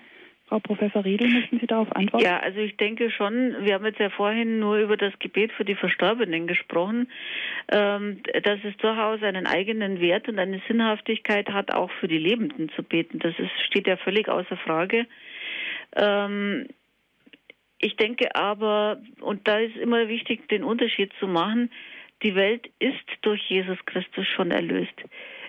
Frau Professor Riedel, möchten Sie darauf antworten? Ja, also ich denke schon, wir haben jetzt ja vorhin nur über das Gebet für die Verstorbenen gesprochen, ähm, dass es durchaus einen eigenen Wert und eine Sinnhaftigkeit hat, auch für die Lebenden zu beten. Das ist, steht ja völlig außer Frage. Ähm, ich denke aber, und da ist immer wichtig, den Unterschied zu machen, die Welt ist durch Jesus Christus schon erlöst.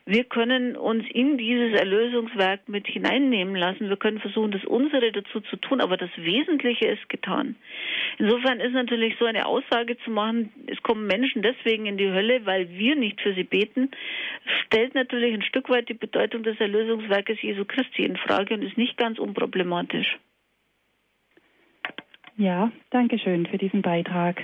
Wir können uns in dieses Erlösungswerk mit hineinnehmen lassen. Wir können versuchen, das unsere dazu zu tun, aber das Wesentliche ist getan. Insofern ist natürlich so eine Aussage zu machen, es kommen Menschen deswegen in die Hölle, weil wir nicht für sie beten, stellt natürlich ein Stück weit die Bedeutung des Erlösungswerkes Jesu Christi in Frage und ist nicht ganz unproblematisch. Ja, danke schön für diesen Beitrag.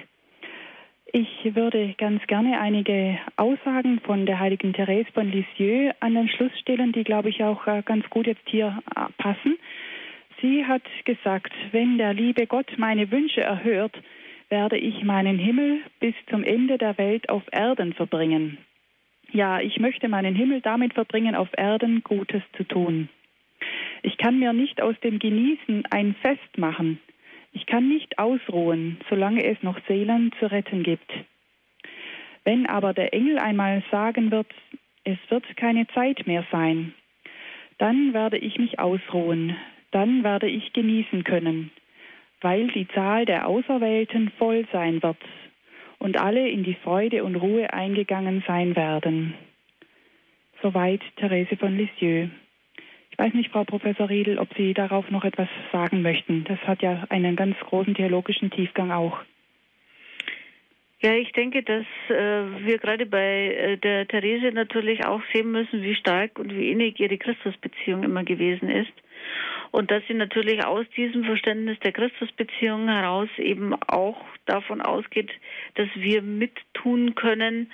Ich würde ganz gerne einige Aussagen von der heiligen Therese von Lisieux an den Schluss stellen, die, glaube ich, auch äh, ganz gut jetzt hier äh, passen. Sie hat gesagt, wenn der liebe Gott meine Wünsche erhört, werde ich meinen Himmel bis zum Ende der Welt auf Erden verbringen. Ja, ich möchte meinen Himmel damit verbringen, auf Erden Gutes zu tun. Ich kann mir nicht aus dem Genießen ein Fest machen. Ich kann nicht ausruhen, solange es noch Seelen zu retten gibt. Wenn aber der Engel einmal sagen wird, es wird keine Zeit mehr sein, dann werde ich mich ausruhen, dann werde ich genießen können, weil die Zahl der Auserwählten voll sein wird und alle in die Freude und Ruhe eingegangen sein werden. Soweit Therese von Lisieux weiß nicht, Frau Professor Riedel, ob Sie darauf noch etwas sagen möchten. Das hat ja einen ganz großen theologischen Tiefgang auch. Ja, ich denke, dass äh, wir gerade bei äh, der Therese natürlich auch sehen müssen, wie stark und wie innig ihre Christusbeziehung immer gewesen ist. Und dass sie natürlich aus diesem Verständnis der Christusbeziehung heraus eben auch davon ausgeht, dass wir mittun können,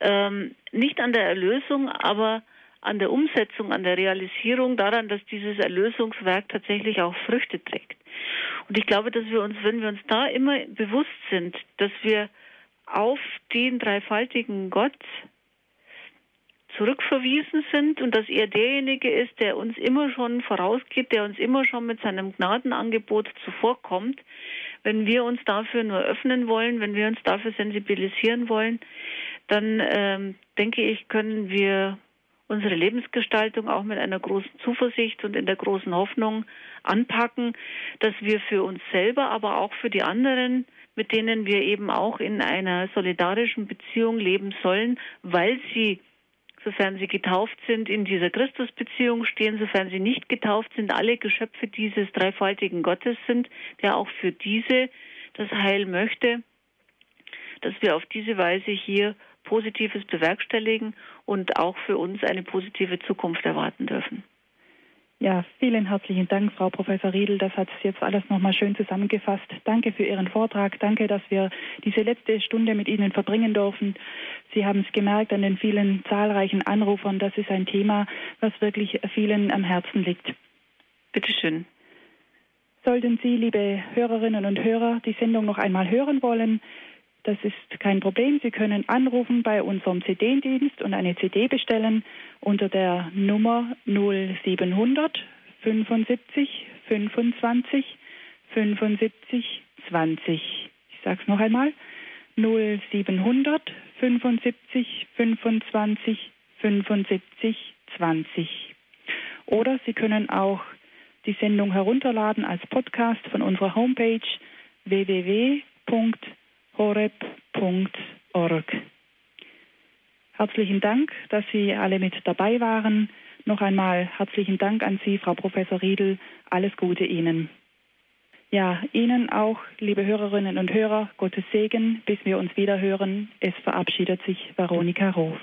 ähm, nicht an der Erlösung, aber an der Umsetzung, an der Realisierung, daran, dass dieses Erlösungswerk tatsächlich auch Früchte trägt. Und ich glaube, dass wir uns, wenn wir uns da immer bewusst sind, dass wir auf den dreifaltigen Gott zurückverwiesen sind und dass er derjenige ist, der uns immer schon vorausgeht, der uns immer schon mit seinem Gnadenangebot zuvorkommt, wenn wir uns dafür nur öffnen wollen, wenn wir uns dafür sensibilisieren wollen, dann ähm, denke ich, können wir unsere Lebensgestaltung auch mit einer großen Zuversicht und in der großen Hoffnung anpacken, dass wir für uns selber, aber auch für die anderen, mit denen wir eben auch in einer solidarischen Beziehung leben sollen, weil sie sofern sie getauft sind, in dieser Christusbeziehung stehen, sofern sie nicht getauft sind, alle Geschöpfe dieses dreifaltigen Gottes sind, der auch für diese das Heil möchte, dass wir auf diese Weise hier Positives bewerkstelligen und auch für uns eine positive Zukunft erwarten dürfen. Ja, vielen herzlichen Dank, Frau Professor Riedel. Das hat jetzt alles nochmal schön zusammengefasst. Danke für Ihren Vortrag. Danke, dass wir diese letzte Stunde mit Ihnen verbringen dürfen. Sie haben es gemerkt an den vielen zahlreichen Anrufern. Das ist ein Thema, was wirklich vielen am Herzen liegt. Bitte schön. Sollten Sie, liebe Hörerinnen und Hörer, die Sendung noch einmal hören wollen, das ist kein Problem. Sie können anrufen bei unserem CD-Dienst und eine CD bestellen unter der Nummer 0700 75 25 75 20. Ich sage es noch einmal. 0700 75 25 75 20. Oder Sie können auch die Sendung herunterladen als Podcast von unserer Homepage www horeb.org. Herzlichen Dank, dass Sie alle mit dabei waren. Noch einmal herzlichen Dank an Sie, Frau Professor Riedel. Alles Gute Ihnen. Ja, Ihnen auch, liebe Hörerinnen und Hörer, Gottes Segen, bis wir uns wieder hören. Es verabschiedet sich Veronika Roth.